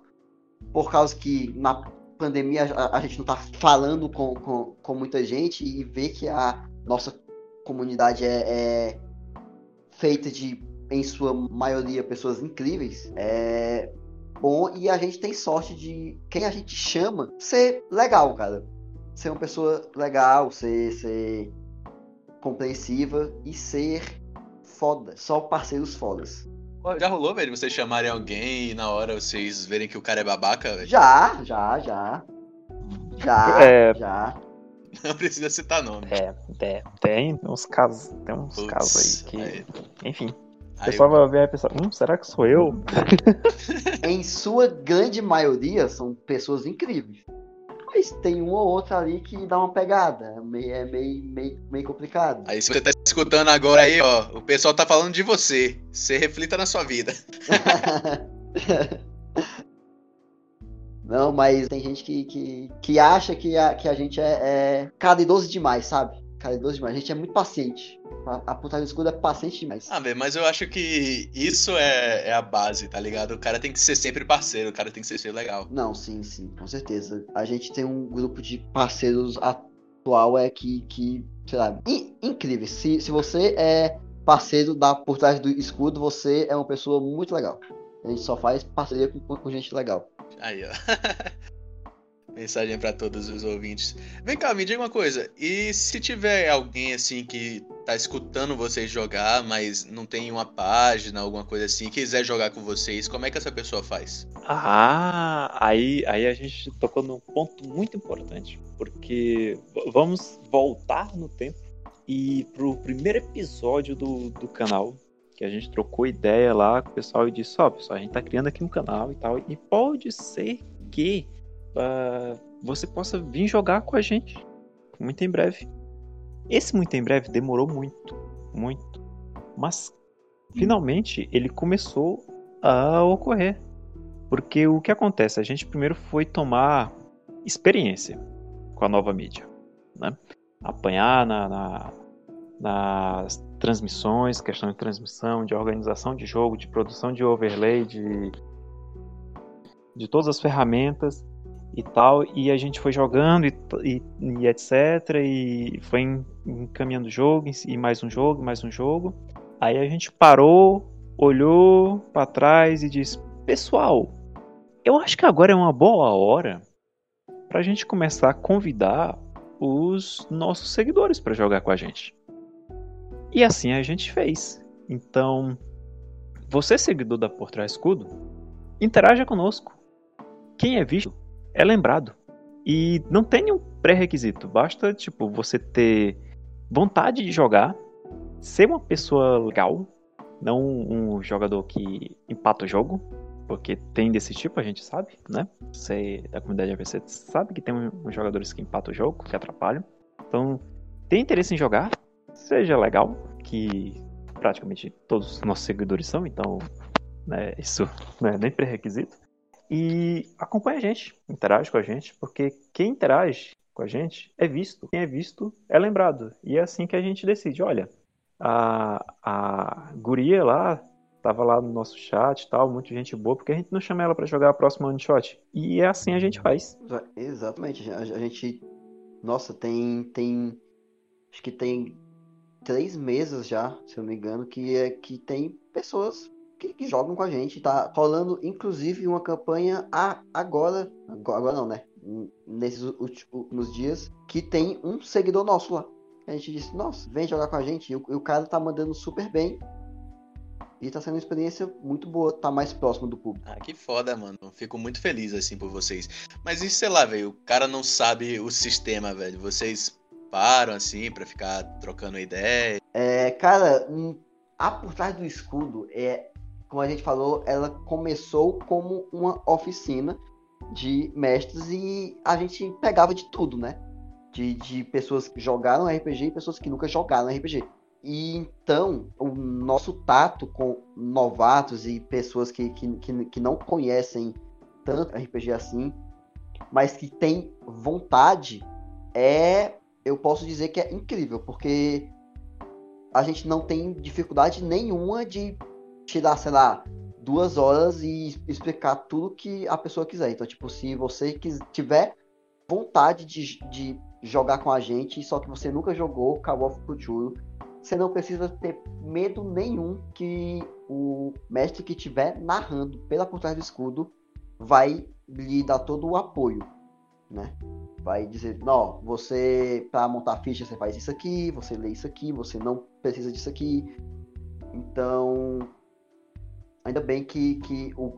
Por causa que na pandemia a, a gente não tá falando com, com, com, muita gente e ver que a nossa comunidade é, é feita de em sua maioria, pessoas incríveis, é bom e a gente tem sorte de quem a gente chama ser legal, cara. Ser uma pessoa legal, ser, ser compreensiva e ser foda. Só parceiros fodas. Já rolou, velho, vocês chamarem alguém e na hora vocês verem que o cara é babaca, velho? Já, já, já. Já, é... já. Não precisa citar nome. É, é tem uns casos, tem uns Puts, casos aí que. Aí... Enfim. O pessoal vai ver e pensar, hum, será que sou eu? em sua grande maioria são pessoas incríveis. Mas tem um ou outro ali que dá uma pegada. É meio, é meio, meio, meio complicado. Aí se você tá escutando agora aí, ó, o pessoal tá falando de você. Você reflita na sua vida. Não, mas tem gente que, que, que acha que a, que a gente é, é caridoso demais, sabe? Caridoso demais. A gente é muito paciente. A, a putaria do escudo é paciente demais. Ah, mas eu acho que isso é, é, a base, tá ligado? O cara tem que ser sempre parceiro, o cara tem que ser, ser legal. Não, sim, sim, com certeza. A gente tem um grupo de parceiros atual é que, que sei lá, in, incrível. Se, se você é parceiro da por trás do escudo, você é uma pessoa muito legal. A gente só faz parceria com, com gente legal. Aí, ó. Mensagem para todos os ouvintes. Vem cá, me diga uma coisa. E se tiver alguém assim que tá escutando vocês jogar, mas não tem uma página, alguma coisa assim, quiser jogar com vocês, como é que essa pessoa faz? Ah, aí, aí a gente tocou num ponto muito importante, porque vamos voltar no tempo e pro primeiro episódio do, do canal, que a gente trocou ideia lá com o pessoal e disse, ó, oh, pessoal, a gente tá criando aqui um canal e tal, e pode ser que uh, você possa vir jogar com a gente muito em breve. Esse muito em breve demorou muito, muito, mas finalmente ele começou a ocorrer. Porque o que acontece? A gente primeiro foi tomar experiência com a nova mídia, né? Apanhar na, na, nas transmissões, questão de transmissão, de organização de jogo, de produção de overlay, de de todas as ferramentas e tal, e a gente foi jogando e, e, e etc, e foi encaminhando jogo, e mais um jogo, mais um jogo. Aí a gente parou, olhou para trás e disse: Pessoal, eu acho que agora é uma boa hora para a gente começar a convidar os nossos seguidores para jogar com a gente. E assim a gente fez. Então, você seguidor da Por Trás Escudo, interaja conosco. Quem é visto é lembrado. E não tem nenhum pré-requisito, basta tipo você ter vontade de jogar, ser uma pessoa legal, não um jogador que empata o jogo, porque tem desse tipo, a gente sabe, né? Você da comunidade AVC sabe que tem uns jogadores que empatam o jogo, que atrapalham. Então, tem interesse em jogar, seja legal, que praticamente todos os nossos seguidores são, então né, isso não é nem pré-requisito. E acompanha a gente, interage com a gente, porque quem interage com a gente é visto. Quem é visto é lembrado. E é assim que a gente decide. Olha, a, a guria lá tava lá no nosso chat e tal, muita gente boa, porque a gente não chama ela para jogar a próxima one shot. E é assim a gente faz. Exatamente. A, gente. Nossa, tem. tem. Acho que tem três meses já, se eu não me engano, que, é, que tem pessoas que, que, jogam com a gente. Tá rolando, inclusive, uma campanha a, agora, agora não, né? Nesses últimos dias, que tem um seguidor nosso lá. A gente disse, nossa, vem jogar com a gente. E o, e o cara tá mandando super bem. E tá sendo uma experiência muito boa, tá mais próximo do público. Ah, que foda, mano. Fico muito feliz, assim, por vocês. Mas isso, sei lá, velho, o cara não sabe o sistema, velho. Vocês param, assim, para ficar trocando ideia? É, cara, a por trás do escudo é como a gente falou, ela começou como uma oficina de mestres e a gente pegava de tudo, né? De, de pessoas que jogaram RPG e pessoas que nunca jogaram RPG. E então, o nosso tato com novatos e pessoas que, que, que, que não conhecem tanto RPG assim, mas que têm vontade, é. Eu posso dizer que é incrível, porque a gente não tem dificuldade nenhuma de tirar, sei lá, duas horas e explicar tudo que a pessoa quiser. Então, tipo, se você tiver vontade de, de jogar com a gente, só que você nunca jogou Call of Cthulhu, você não precisa ter medo nenhum que o mestre que estiver narrando pela por trás do escudo vai lhe dar todo o apoio, né? Vai dizer, não, você para montar ficha você faz isso aqui, você lê isso aqui, você não precisa disso aqui. Então, Ainda bem que, que o,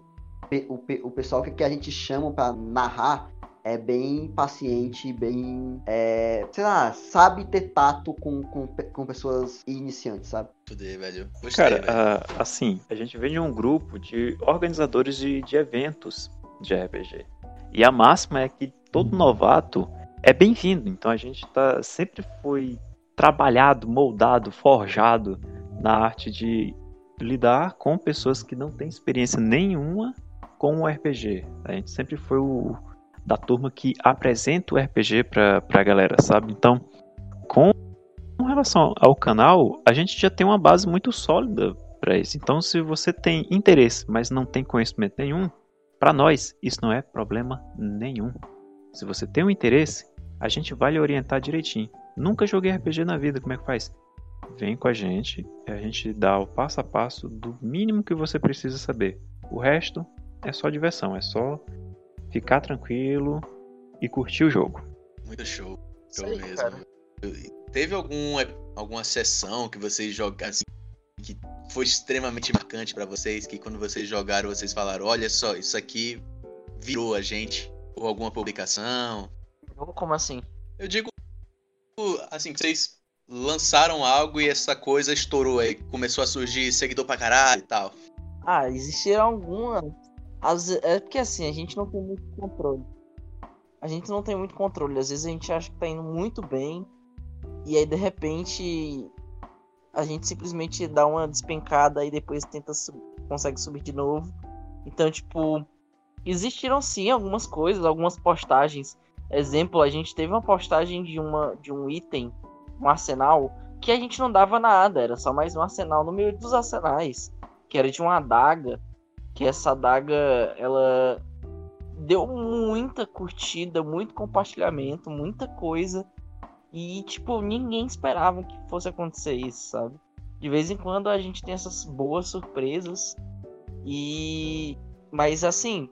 o, o pessoal que, que a gente chama para narrar é bem paciente, bem. É, sei lá, sabe ter tato com, com, com pessoas iniciantes, sabe? Tudo aí, velho. Gostei, Cara, velho. Uh, assim, a gente vem de um grupo de organizadores de, de eventos de RPG. E a máxima é que todo novato é bem-vindo. Então a gente tá, sempre foi trabalhado, moldado, forjado na arte de lidar com pessoas que não têm experiência nenhuma com o RPG. A gente sempre foi o da turma que apresenta o RPG para a galera, sabe? Então, com, com relação ao canal, a gente já tem uma base muito sólida para isso. Então, se você tem interesse, mas não tem conhecimento nenhum, para nós isso não é problema nenhum. Se você tem um interesse, a gente vai lhe orientar direitinho. Nunca joguei RPG na vida, como é que faz? Vem com a gente e a gente dá o passo a passo do mínimo que você precisa saber. O resto é só diversão, é só ficar tranquilo e curtir o jogo. Muito show. Show aí, mesmo. Cara. Teve algum, alguma sessão que vocês jogaram assim, que foi extremamente marcante para vocês, que quando vocês jogaram vocês falaram, olha só, isso aqui virou a gente? Ou alguma publicação? Como assim? Eu digo assim, que vocês lançaram algo e essa coisa estourou aí, começou a surgir seguidor pra caralho e tal? Ah, existiram algumas. As, é porque assim, a gente não tem muito controle. A gente não tem muito controle. Às vezes a gente acha que tá indo muito bem. E aí de repente a gente simplesmente dá uma despencada e depois tenta consegue subir de novo. Então, tipo, existiram sim algumas coisas, algumas postagens. Exemplo, a gente teve uma postagem de, uma, de um item um arsenal que a gente não dava nada, era só mais um arsenal no meio dos arsenais, que era de uma adaga, que essa adaga ela deu muita curtida, muito compartilhamento, muita coisa. E, tipo, ninguém esperava que fosse acontecer isso, sabe? De vez em quando a gente tem essas boas surpresas. E. Mas, assim.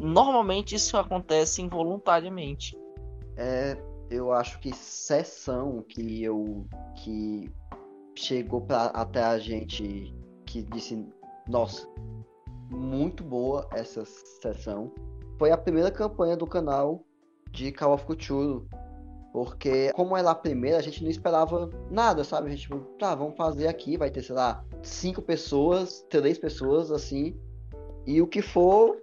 Normalmente isso acontece involuntariamente. É, eu acho que sessão que eu. que chegou pra, até a gente. que disse. Nossa, muito boa essa sessão. Foi a primeira campanha do canal de Call of Cthulhu. Porque, como ela é a primeira, a gente não esperava nada, sabe? A gente, tipo, tá, vamos fazer aqui, vai ter, sei lá, cinco pessoas, três pessoas, assim. E o que for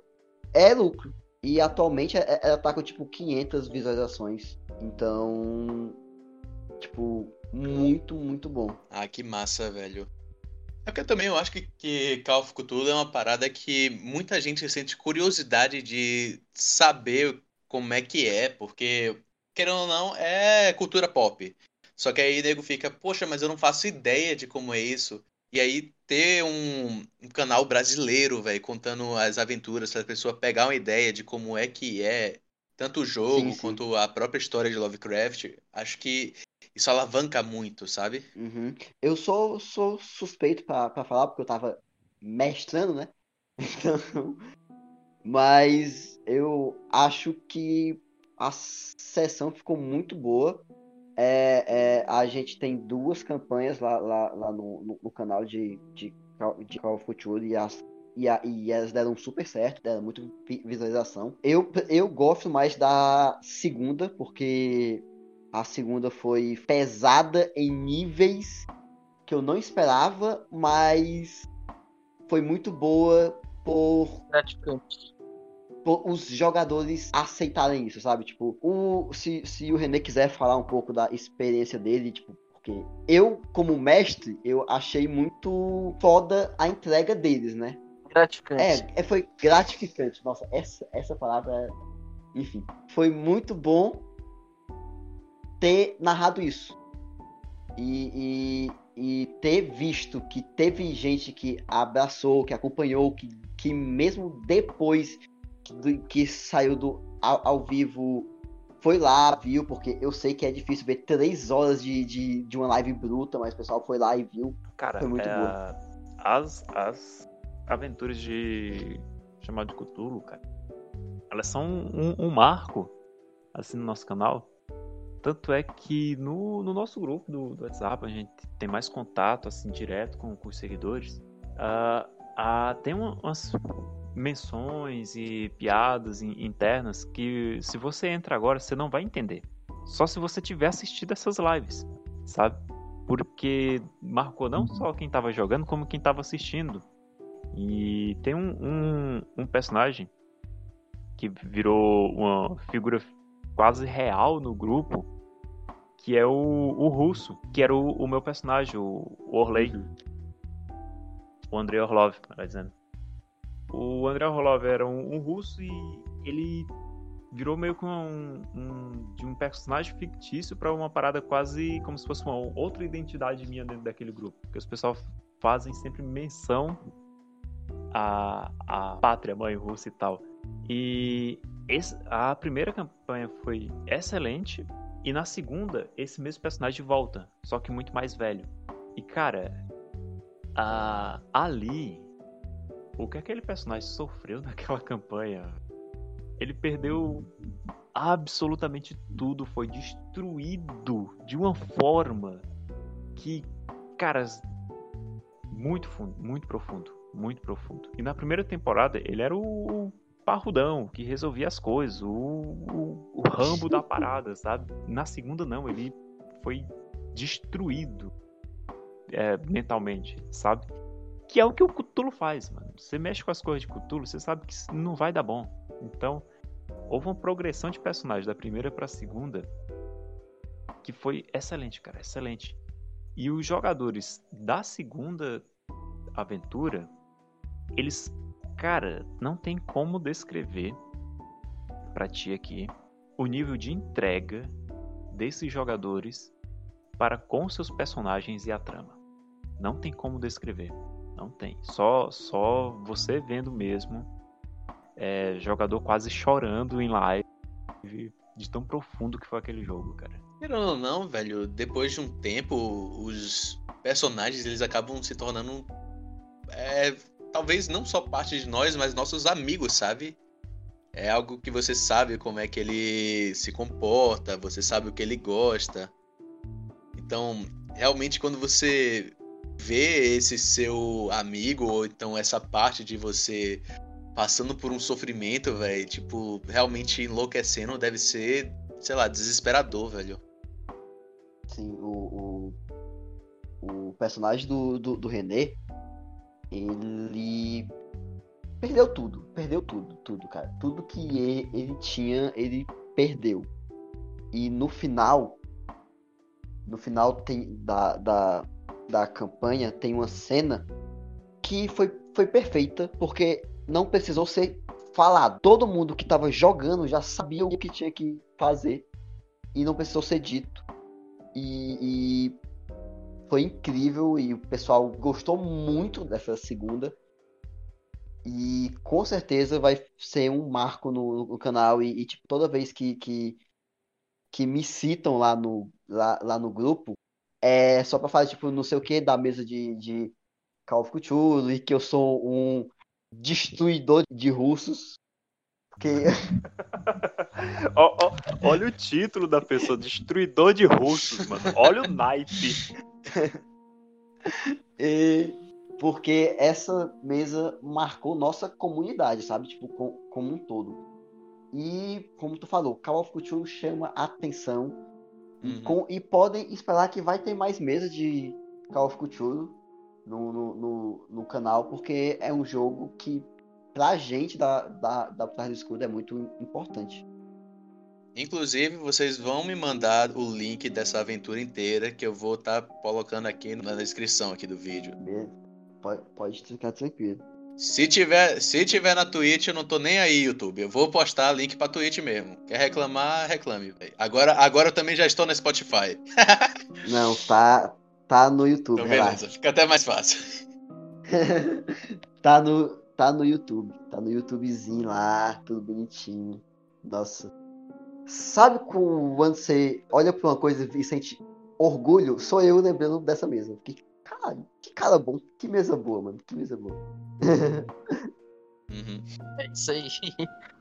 é lucro. E atualmente é, ela tá com, tipo, 500 visualizações. Então, tipo, muito, muito bom. Ah, que massa, velho. É porque também eu acho que, que Call of Cthulhu é uma parada que muita gente sente curiosidade de saber como é que é, porque, querendo ou não, é cultura pop. Só que aí o nego fica, poxa, mas eu não faço ideia de como é isso. E aí ter um, um canal brasileiro, velho, contando as aventuras, para a pessoa pegar uma ideia de como é que é tanto o jogo Sim, sim. quanto a própria história de Lovecraft, acho que isso alavanca muito, sabe? Uhum. Eu sou, sou suspeito pra, pra falar, porque eu tava mestrando, né? Então, mas eu acho que a sessão ficou muito boa. É, é, a gente tem duas campanhas lá, lá, lá no, no, no canal de, de, Call- de Call of Cthulhu e, as, e, a- e elas deram super certo, deram muito vi- visualização. Eu, eu gosto mais da segunda, porque a segunda foi pesada em níveis que eu não esperava, mas foi muito boa por por os jogadores aceitarem isso, sabe? Tipo, o, se, se o René quiser falar um pouco da experiência dele, tipo, porque eu, como mestre, eu achei muito foda a entrega deles, né? Gratificante. É, é, foi gratificante. Nossa, essa, essa palavra, enfim, foi muito bom ter narrado isso. E, e, e ter visto que teve gente que abraçou, que acompanhou, que, que mesmo depois que, do- que saiu do ao, ao vivo foi lá, viu, porque eu sei que é difícil ver três horas de, de, de uma live bruta, mas o pessoal foi lá e viu. Cara, Foi muito é, boa. as, as aventuras de chamado de Cthulhu, cara, elas são um, um marco assim no nosso canal. Tanto é que no, no nosso grupo do, do WhatsApp a gente tem mais contato assim direto com, com os seguidores. Ah, ah, tem uma- umas menções e piadas in- internas que se você entra agora você não vai entender. Só se você tiver assistido essas lives, sabe? Porque marcou não só quem tava jogando, como quem tava assistindo. E tem um, um, um personagem que virou uma figura quase real no grupo, que é o, o Russo, que era o, o meu personagem, o, o Orley, o Andrei Orlov, melhor dizendo. O Andrei Orlov era um, um russo e ele virou meio que um, um- de um personagem fictício pra uma parada quase como se fosse uma outra identidade minha dentro daquele grupo. Porque os pessoal fazem sempre menção à, à pátria mãe russa e tal. E esse- a primeira campanha foi excelente. E na segunda, esse mesmo personagem volta, só que muito mais velho. E cara, a- ali, o que aquele personagem sofreu naquela campanha, ele perdeu absolutamente tudo, foi destruído de uma forma que, cara, muito fundo, muito profundo, muito profundo. E na primeira temporada ele era o parrudão que resolvia as coisas, o, o, o rambo da parada, sabe? Na segunda não, ele foi destruído é, mentalmente, sabe? Que é o que o Cthulhu faz, mano. Você mexe com as coisas de Cthulhu, você sabe que não vai dar bom. Então, houve uma progressão de personagem da primeira pra segunda que foi excelente, cara, excelente. E os jogadores da segunda aventura, eles, cara, não tem como descrever pra ti aqui o nível de entrega desses jogadores para com seus personagens e a trama. Não tem como descrever. Não tem. Só, só você vendo mesmo é, jogador quase chorando em live de tão profundo que foi aquele jogo, cara. Querendo ou não, velho, depois de um tempo, os personagens eles acabam se tornando. É, talvez não só parte de nós, mas nossos amigos, sabe? É algo que você sabe como é que ele se comporta, você sabe o que ele gosta. Então, realmente, quando você vê esse seu amigo, ou então essa parte de você passando por um sofrimento, velho, tipo, realmente enlouquecendo, deve ser, sei lá, desesperador, velho. Sim, o, o, o personagem do, do, do René, ele perdeu tudo, perdeu tudo, tudo, cara. Tudo que ele, ele tinha, ele perdeu. E no final, no final tem da, da, da campanha, tem uma cena que foi, foi perfeita, porque não precisou ser falado. Todo mundo que estava jogando já sabia o que tinha que fazer e não precisou ser dito. E, e, foi incrível e o pessoal gostou muito dessa segunda. E com certeza vai ser um marco no, no canal. E, e, tipo, toda vez que, que, que me citam lá no, lá, lá no grupo, é só pra falar, tipo, não sei o que, da mesa de, de Call of Cthulhu e que eu sou um destruidor de russos. Que... oh, oh, olha o título da pessoa, destruidor de russos, mano. Olha o naipe. e porque essa mesa marcou nossa comunidade, sabe? Tipo, com, como um todo. E, como tu falou, Call of Cthulhu chama atenção. Uhum. E, com, e podem esperar que vai ter mais mesas de Call of Cthulhu no, no, no, no, canal, porque é um jogo que, pra gente da, da, da Trás do Escudo, é muito importante. Inclusive, vocês vão me mandar o link dessa aventura inteira que eu vou estar tá colocando aqui na descrição aqui do vídeo. Pode, pode ficar tranquilo. Se tiver, se tiver na Twitch, eu não tô nem aí, YouTube. Eu vou postar link pra Twitch mesmo. Quer reclamar, reclame. Agora, agora eu também já estou no Spotify. não, tá, Tá no YouTube. Então, beleza, fica até mais fácil. tá, no, tá no YouTube. Tá no YouTubezinho lá, tudo bonitinho. Nossa. Sabe quando você olha pra uma coisa e sente orgulho? Sou eu lembrando dessa mesa. Que cara, que cara bom. Que mesa boa, mano. Que mesa boa. uhum. É isso aí.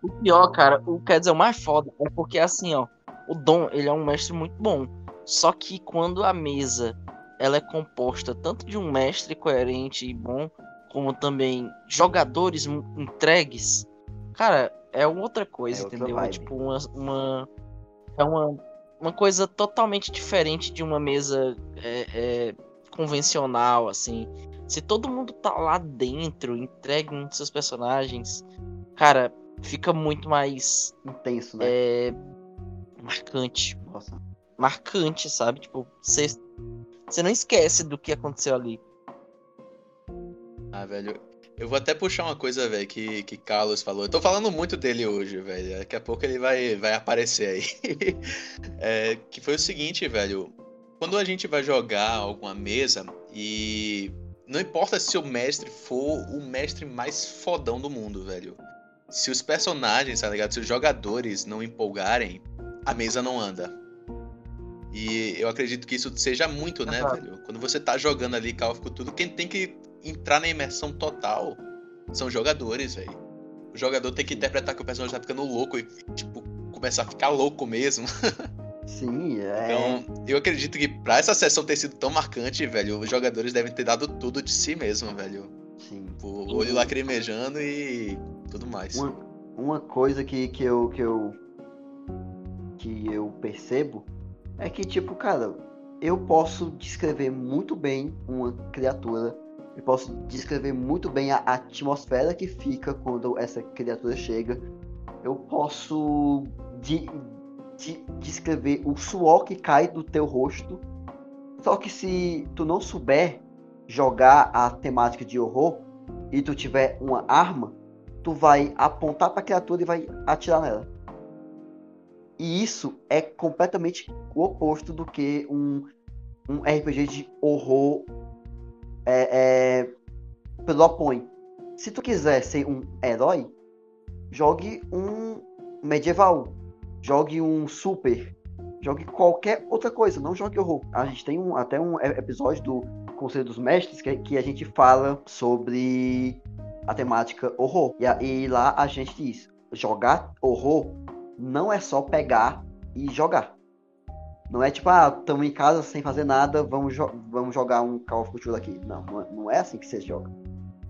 O pior, cara, o quer dizer, o mais foda é porque assim, ó. O Dom, ele é um mestre muito bom. Só que quando a mesa ela é composta tanto de um mestre coerente e bom, como também jogadores entregues. Cara, é outra coisa, é entendeu? É tipo uma, uma, é uma, uma coisa totalmente diferente de uma mesa é, é, convencional, assim. Se todo mundo tá lá dentro, entregue um dos seus personagens, cara, fica muito mais intenso, né? É, marcante. Nossa. Marcante, sabe? Tipo, você você não esquece do que aconteceu ali. Ah, velho. Eu vou até puxar uma coisa, velho, que, que Carlos falou. Eu tô falando muito dele hoje, velho. Daqui a pouco ele vai, vai aparecer aí. é, que foi o seguinte, velho. Quando a gente vai jogar alguma mesa e. Não importa se o mestre for o mestre mais fodão do mundo, velho. Se os personagens, tá ligado? Se os jogadores não empolgarem, a mesa não anda. E eu acredito que isso seja muito, né, uhum. velho? Quando você tá jogando ali Call of Cthulhu, quem tem que entrar na imersão total são jogadores, velho. O jogador tem que interpretar que o personagem tá ficando louco e, tipo, começar a ficar louco mesmo. Sim, é. Então, eu acredito que pra essa sessão ter sido tão marcante, velho, os jogadores devem ter dado tudo de si mesmo, velho. Sim. O olho lacrimejando e tudo mais. Uma, uma coisa que, que eu que eu que eu percebo é que, tipo, cara, eu posso descrever muito bem uma criatura. Eu posso descrever muito bem a atmosfera que fica quando essa criatura chega. Eu posso de, de, descrever o suor que cai do teu rosto. Só que se tu não souber jogar a temática de horror e tu tiver uma arma, tu vai apontar para a criatura e vai atirar nela. E isso é completamente o oposto do que um, um RPG de horror é, é, propõe. Se tu quiser ser um herói, jogue um medieval, jogue um super, jogue qualquer outra coisa, não jogue horror. A gente tem um, até um episódio do Conselho dos Mestres que, que a gente fala sobre a temática horror. E, e lá a gente diz: jogar horror não é só pegar e jogar. Não é tipo, ah, estamos em casa sem fazer nada, vamos, jo vamos jogar um Call of Duty aqui. Não, não é, não é assim que você joga.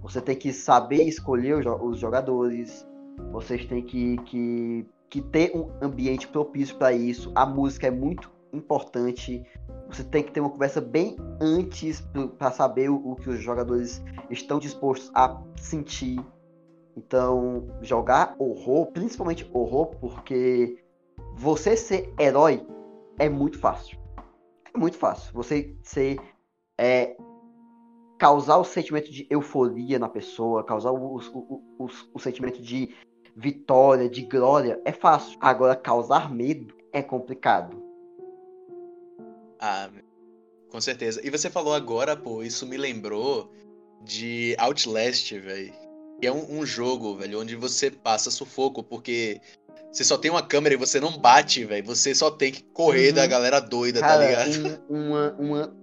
Você tem que saber escolher os jogadores, vocês têm que, que, que ter um ambiente propício para isso. A música é muito importante. Você tem que ter uma conversa bem antes para saber o, o, que os jogadores estão dispostos a sentir. Então, jogar horror, principalmente horror, porque você ser herói é muito fácil. É muito fácil. Você ser. É, causar o sentimento de euforia na pessoa, causar o, o, o, o, sentimento de vitória, de glória, é fácil. Agora, causar medo é complicado. Ah, com certeza. E você falou agora, pô, isso me lembrou de Outlast, velho. Que é um, um jogo, velho, onde você passa sufoco, porque você só tem uma câmera e você não bate, velho. Você só tem que correr uhum. da galera doida, tá Cara, tá ligado? Um, uma, uma.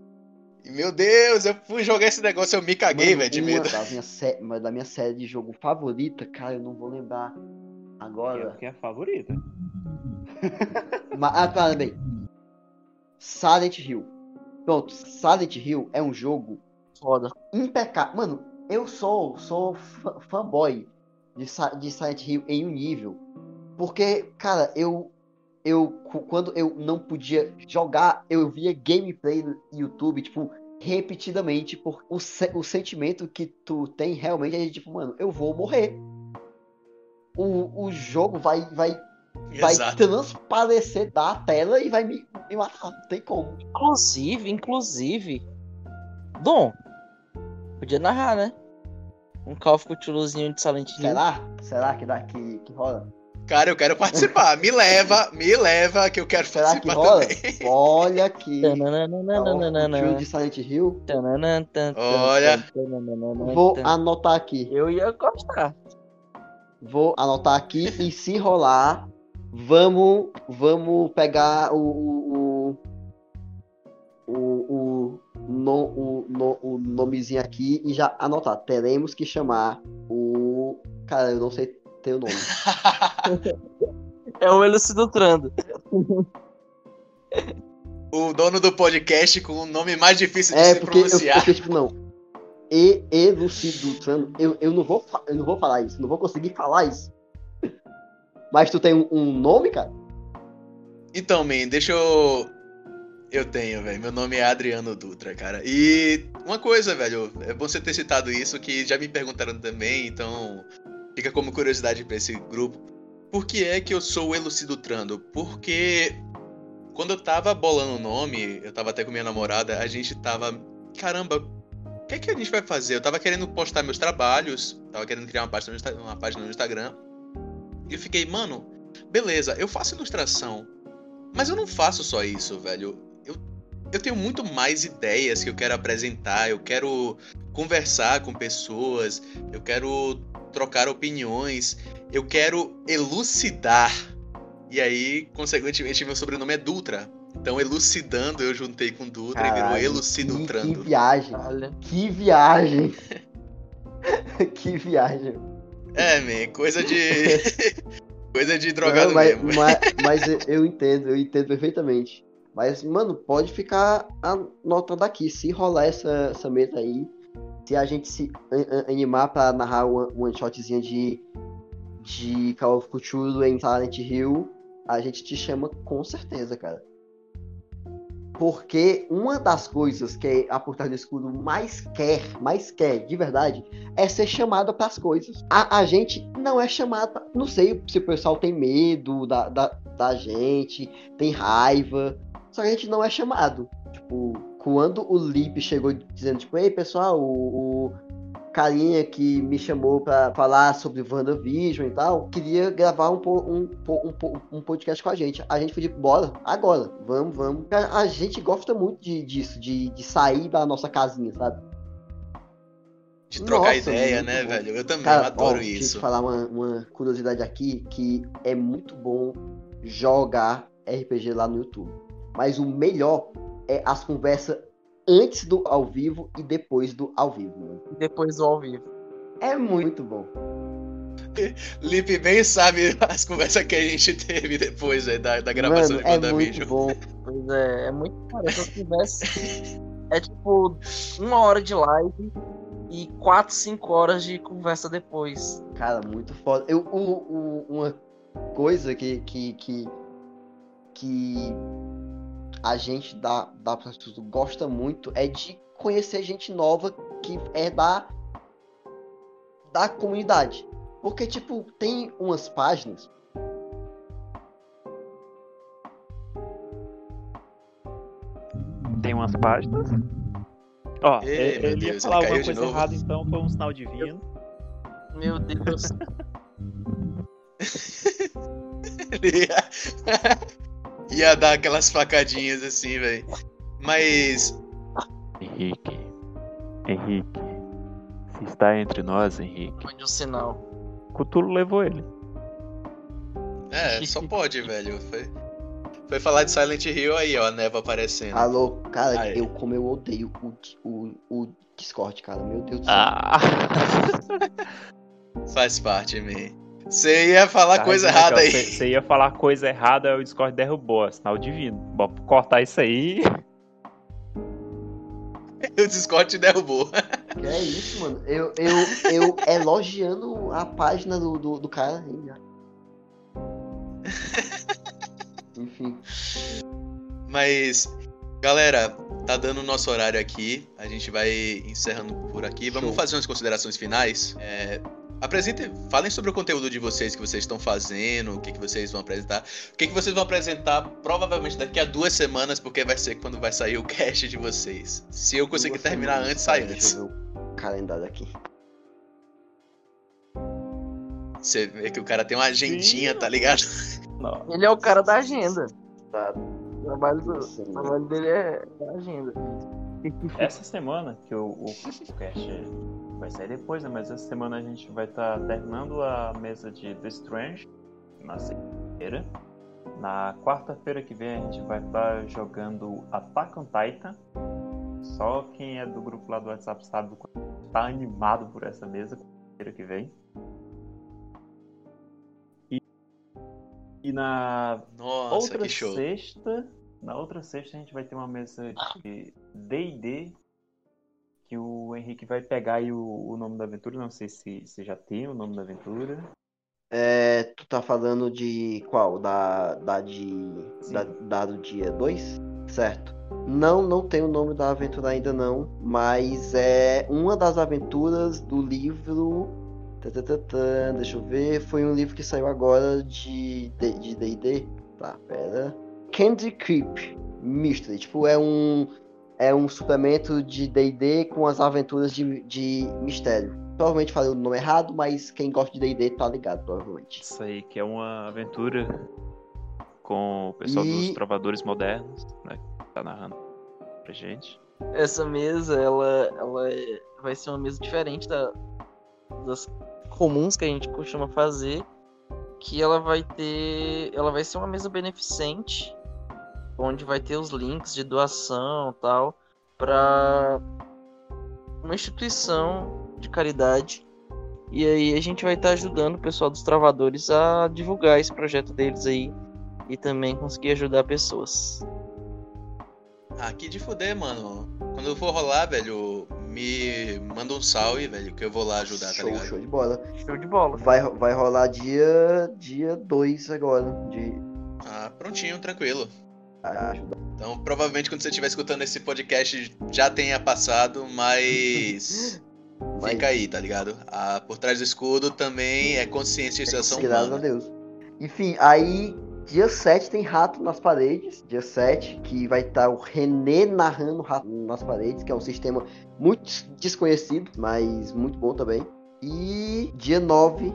Meu Deus, eu fui jogar esse negócio, eu me caguei, velho, de medo. Da minha, sé... da minha série de jogo favorita, cara, eu não vou lembrar agora. Que é a favorita. Mas, ah, tá, bem. Silent Hill. Pronto, Silent Hill é um jogo foda. Impecável. Mano, eu sou, sou fanboy de, de Silent Hill em um nível porque, cara, eu eu quando eu não podia jogar, eu via gameplay no YouTube, tipo, repetidamente, por o, o sentimento que tu tem realmente é tipo, mano, eu vou morrer. O, o jogo vai vai vai transparecer da tela e vai me, me matar, não tem como. Inclusive, inclusive, Dom, podia narrar, né? Um Call of Cthulhuzinho de Silent Hill. Será? Será que dá que, que rola? Cara, eu quero participar. Me leva, me leva, que eu quero Será participar que rola? também. Olha aqui. O de Silent Hill. Olha. Vou anotar aqui. Eu ia gostar. Vou anotar aqui e se rolar, vamos, vamos pegar o, o, o, o, no, o, no, o nomezinho aqui e já anotar. Teremos que chamar o. Cara, eu não sei tem o nome. é o Elucidutrando. o dono do podcast com o nome mais difícil de é, se porque pronunciar. Eu, porque, tipo, não. E, Elucidutrando, eu, eu, não vou, eu não vou falar isso, não vou conseguir falar isso. Mas tu tem um, um nome, cara? Então, man, deixa eu. Eu tenho, velho. Meu nome é Adriano Dutra, cara. E uma coisa, velho, é bom você ter citado isso, que já me perguntaram também, então Fica como curiosidade para esse grupo. Por que é que eu sou elucidutrando? Porque quando eu tava bolando o nome, eu tava até com minha namorada, a gente tava. Caramba, o que é que a gente vai fazer? Eu tava querendo postar meus trabalhos, tava querendo criar uma página no, uma página no Instagram. E eu fiquei, mano, beleza, eu faço ilustração. Mas eu não faço só isso, velho. Eu, eu tenho muito mais ideias que eu quero apresentar, eu quero conversar com pessoas, eu quero trocar opiniões, eu quero elucidar. E aí, consequentemente, meu sobrenome é Dutra. Então, elucidando, eu juntei com Dutra Caralho, e virou elucidutrando. Que, que viagem. Olha. Que viagem. que viagem. É, man, coisa de. coisa de drogado Não, mas, mesmo. Mas, mas eu entendo, eu entendo perfeitamente. Mas, mano, pode ficar anotando aqui. Se rolar essa, essa meta aí, se a gente se animar para narrar uma one shotzinha de, de Call of Cthulhu em Silent Hill, a gente te chama com certeza, cara. Porque uma das coisas que a Por Trás do Escudo mais quer, mais quer, de verdade, é ser chamada para as coisas. A, a gente não é chamada, não sei se o pessoal tem medo da, da, da gente, tem raiva, só que a gente não é chamado. Tipo, quando o Lip chegou dizendo, tipo, ei pessoal, o, o carinha que me chamou para falar sobre WandaVision e tal, queria gravar um, um, um, um, podcast com a gente. A gente foi tipo, bora, agora, vamos, vamos. A, gente gosta muito de, disso, de, de sair da nossa casinha, sabe? de trocar Nossa, ideia, né, bom. velho? Eu também Cara, adoro ó, Deixa eu isso. falar uma, uma curiosidade aqui, que é muito bom jogar RPG lá no YouTube. Mas o melhor é as conversas antes do ao vivo e depois do ao vivo, mano. E depois do ao vivo. É muito bom. Lipe bem sabe as conversas que a gente teve depois velho, da, da gravação Mano, de é WandaVision. muito bom. Pois é, é muito. Cara, se eu tivesse. É tipo uma hora de live e 4, 5 horas de conversa depois. Cara, muito foda. Eu, o- o- uma coisa que, que, que, que a gente da, da Prostituto gosta muito é de conhecer gente nova que é da, da comunidade. Porque, tipo, tem umas páginas. Tem umas páginas. Ó, Ei, ele, ia Deus, falar ele alguma coisa errada, então foi um sinal divino. Meu Deus. Ele ia... ia dar aquelas facadinhas assim, velho. Mas. Henrique. Henrique. Se está entre nós, Henrique. Foi de um sinal. Cutulo levou ele. É, só pode, velho. Foi, foi falar de Silent Hill aí, ó, a neva aparecendo. Alô, cara, Aí. eu como eu odeio o, o, o Discord, cara. Meu Deus do céu. Ah! Faz parte, man. Você ia falar Tá, coisa errada aí. Você ia falar coisa errada, o Discord derrubou, é sinal divino. Bom, cortar isso aí. O Discord te derrubou. Que é isso, mano? Eu, eu, eu elogiando a página do, do, do cara. Enfim. Mas, galera, tá dando o nosso horário aqui. A gente vai encerrando por aqui. Vamos Show. fazer umas considerações finais. É, apresentem, falem sobre o conteúdo de vocês que vocês estão fazendo, o que, que vocês vão apresentar. O que, que vocês vão apresentar provavelmente daqui a duas semanas, porque vai ser quando vai sair o cast de vocês. Se eu conseguir Duas terminar semanas, antes, sai antes. Deixa eu ver o calendário aqui. Você vê que o cara tem uma agendinha, tá ligado? Não. Ele é o cara da agenda. Tá. O trabalho, do, o trabalho dele é a agenda. Essa semana, que o, o, o cast vai sair depois, né? Mas essa semana a gente vai estar terminando a mesa de The Strange na segunda-feira. Na quarta-feira que vem a gente vai estar jogando Attack on Titan. Só quem é do grupo lá do WhatsApp sabe o quanto tá animado por essa mesa quarta-feira que vem. E, e na Nossa, outra que sexta, na outra sexta a gente vai ter uma mesa de D&D que o Henrique vai pegar aí o, o nome da aventura, não sei se, se já tem o nome da aventura. É, tu tá falando de qual? Da, da de. Da, da do dia 2? Certo. Não, não tem o nome da aventura ainda não, mas é uma das aventuras do livro. Deixa eu ver. Foi um livro que saiu agora de D&D. De D&D. Tá, pera. Candy Creep Mystery. Tipo, é um. É um suplemento de D&D com as aventuras de, de mistério. Provavelmente falei o nome errado, mas quem gosta de D&D tá ligado, provavelmente. Isso aí, que é uma aventura com o pessoal dos E- trovadores modernos, né? Que tá narrando pra gente. Essa mesa, ela, ela é- vai ser uma mesa diferente da, das comuns que a gente costuma fazer. Que ela vai ter. Ela vai ser uma mesa beneficente. Onde vai ter os links de doação e tal. Pra uma instituição de caridade. E aí a gente vai estar ajudando o pessoal dos travadores a divulgar esse projeto deles aí. E também conseguir ajudar pessoas. Ah, que de fuder, mano. Quando eu for rolar, velho, me manda um salve, velho, que eu vou lá ajudar, tá show, ligado? show de bola. Show de bola. Vai, vai rolar dia dia 2 agora de Ah, prontinho, tranquilo. Ajudar. Então, provavelmente quando você estiver escutando esse podcast já tenha passado, mas Mas- fica aí, tá ligado? Ah, por trás do escudo também é consciencialização Graças a humana. Deus. Enfim, aí dia 7 tem Rato nas Paredes. Dia 7, que vai estar o René narrando Rato nas Paredes, que é um sistema muito desconhecido, mas muito bom também. E dia 9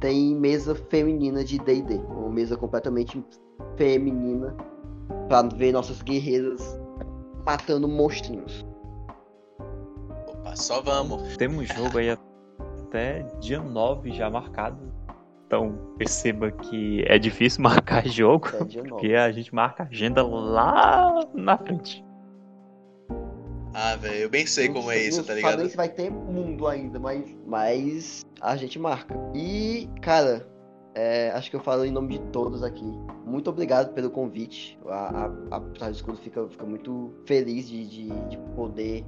tem mesa feminina de D&D, uma mesa completamente feminina pra ver nossas guerreiras matando monstrinhos. Opa, só vamos. Temos jogo aí até dia 9 já marcado. Então perceba que é difícil marcar jogo, É dia 9. porque a gente marca a agenda lá na frente. Ah, velho, eu bem sei como é Não- isso, não tá ligado? nem se vai ter mundo ainda, mas, mas a gente marca. E, cara, é, acho que eu falo em nome de todos aqui. Muito obrigado pelo convite. A, a, a Escudo fica, fica muito feliz de, de, de poder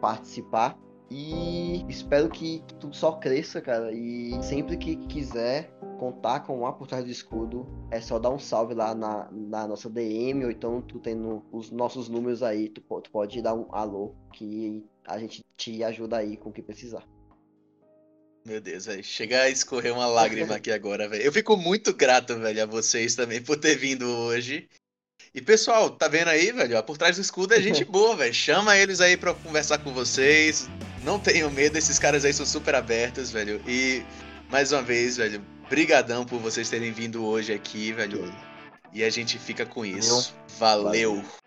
participar. E espero que tudo só cresça, cara. E sempre que quiser contar com a Por Trás do Escudo, é só dar um salve lá na, na nossa DM, ou então tu tendo os nossos números aí, tu, tu pode dar um alô, que a gente te ajuda aí com o que precisar. Meu Deus, velho. Chega a escorrer uma lágrima aqui agora, velho. Eu fico muito grato, velho, a vocês também por ter vindo hoje. E pessoal, tá vendo aí, velho? ó, Por trás do escudo é gente boa, velho. Chama eles aí pra conversar com vocês. Não tenham medo, esses caras aí são super abertos, velho. E mais uma vez, velho, brigadão por vocês terem vindo hoje aqui, velho. E a gente fica com isso. Valeu. Prontinho.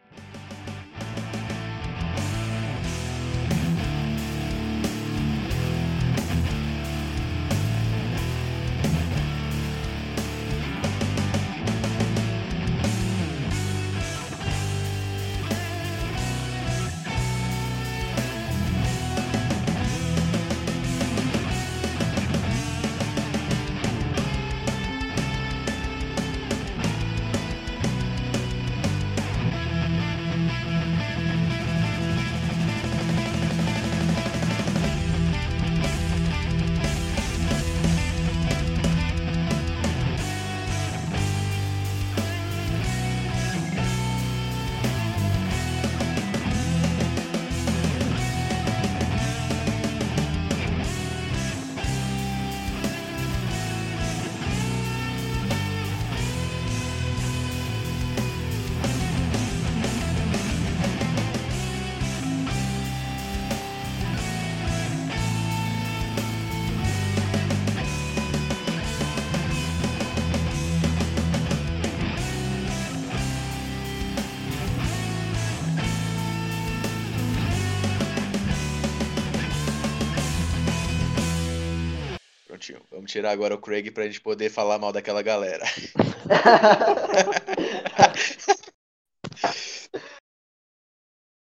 Agora o Craig pra gente poder falar mal daquela galera.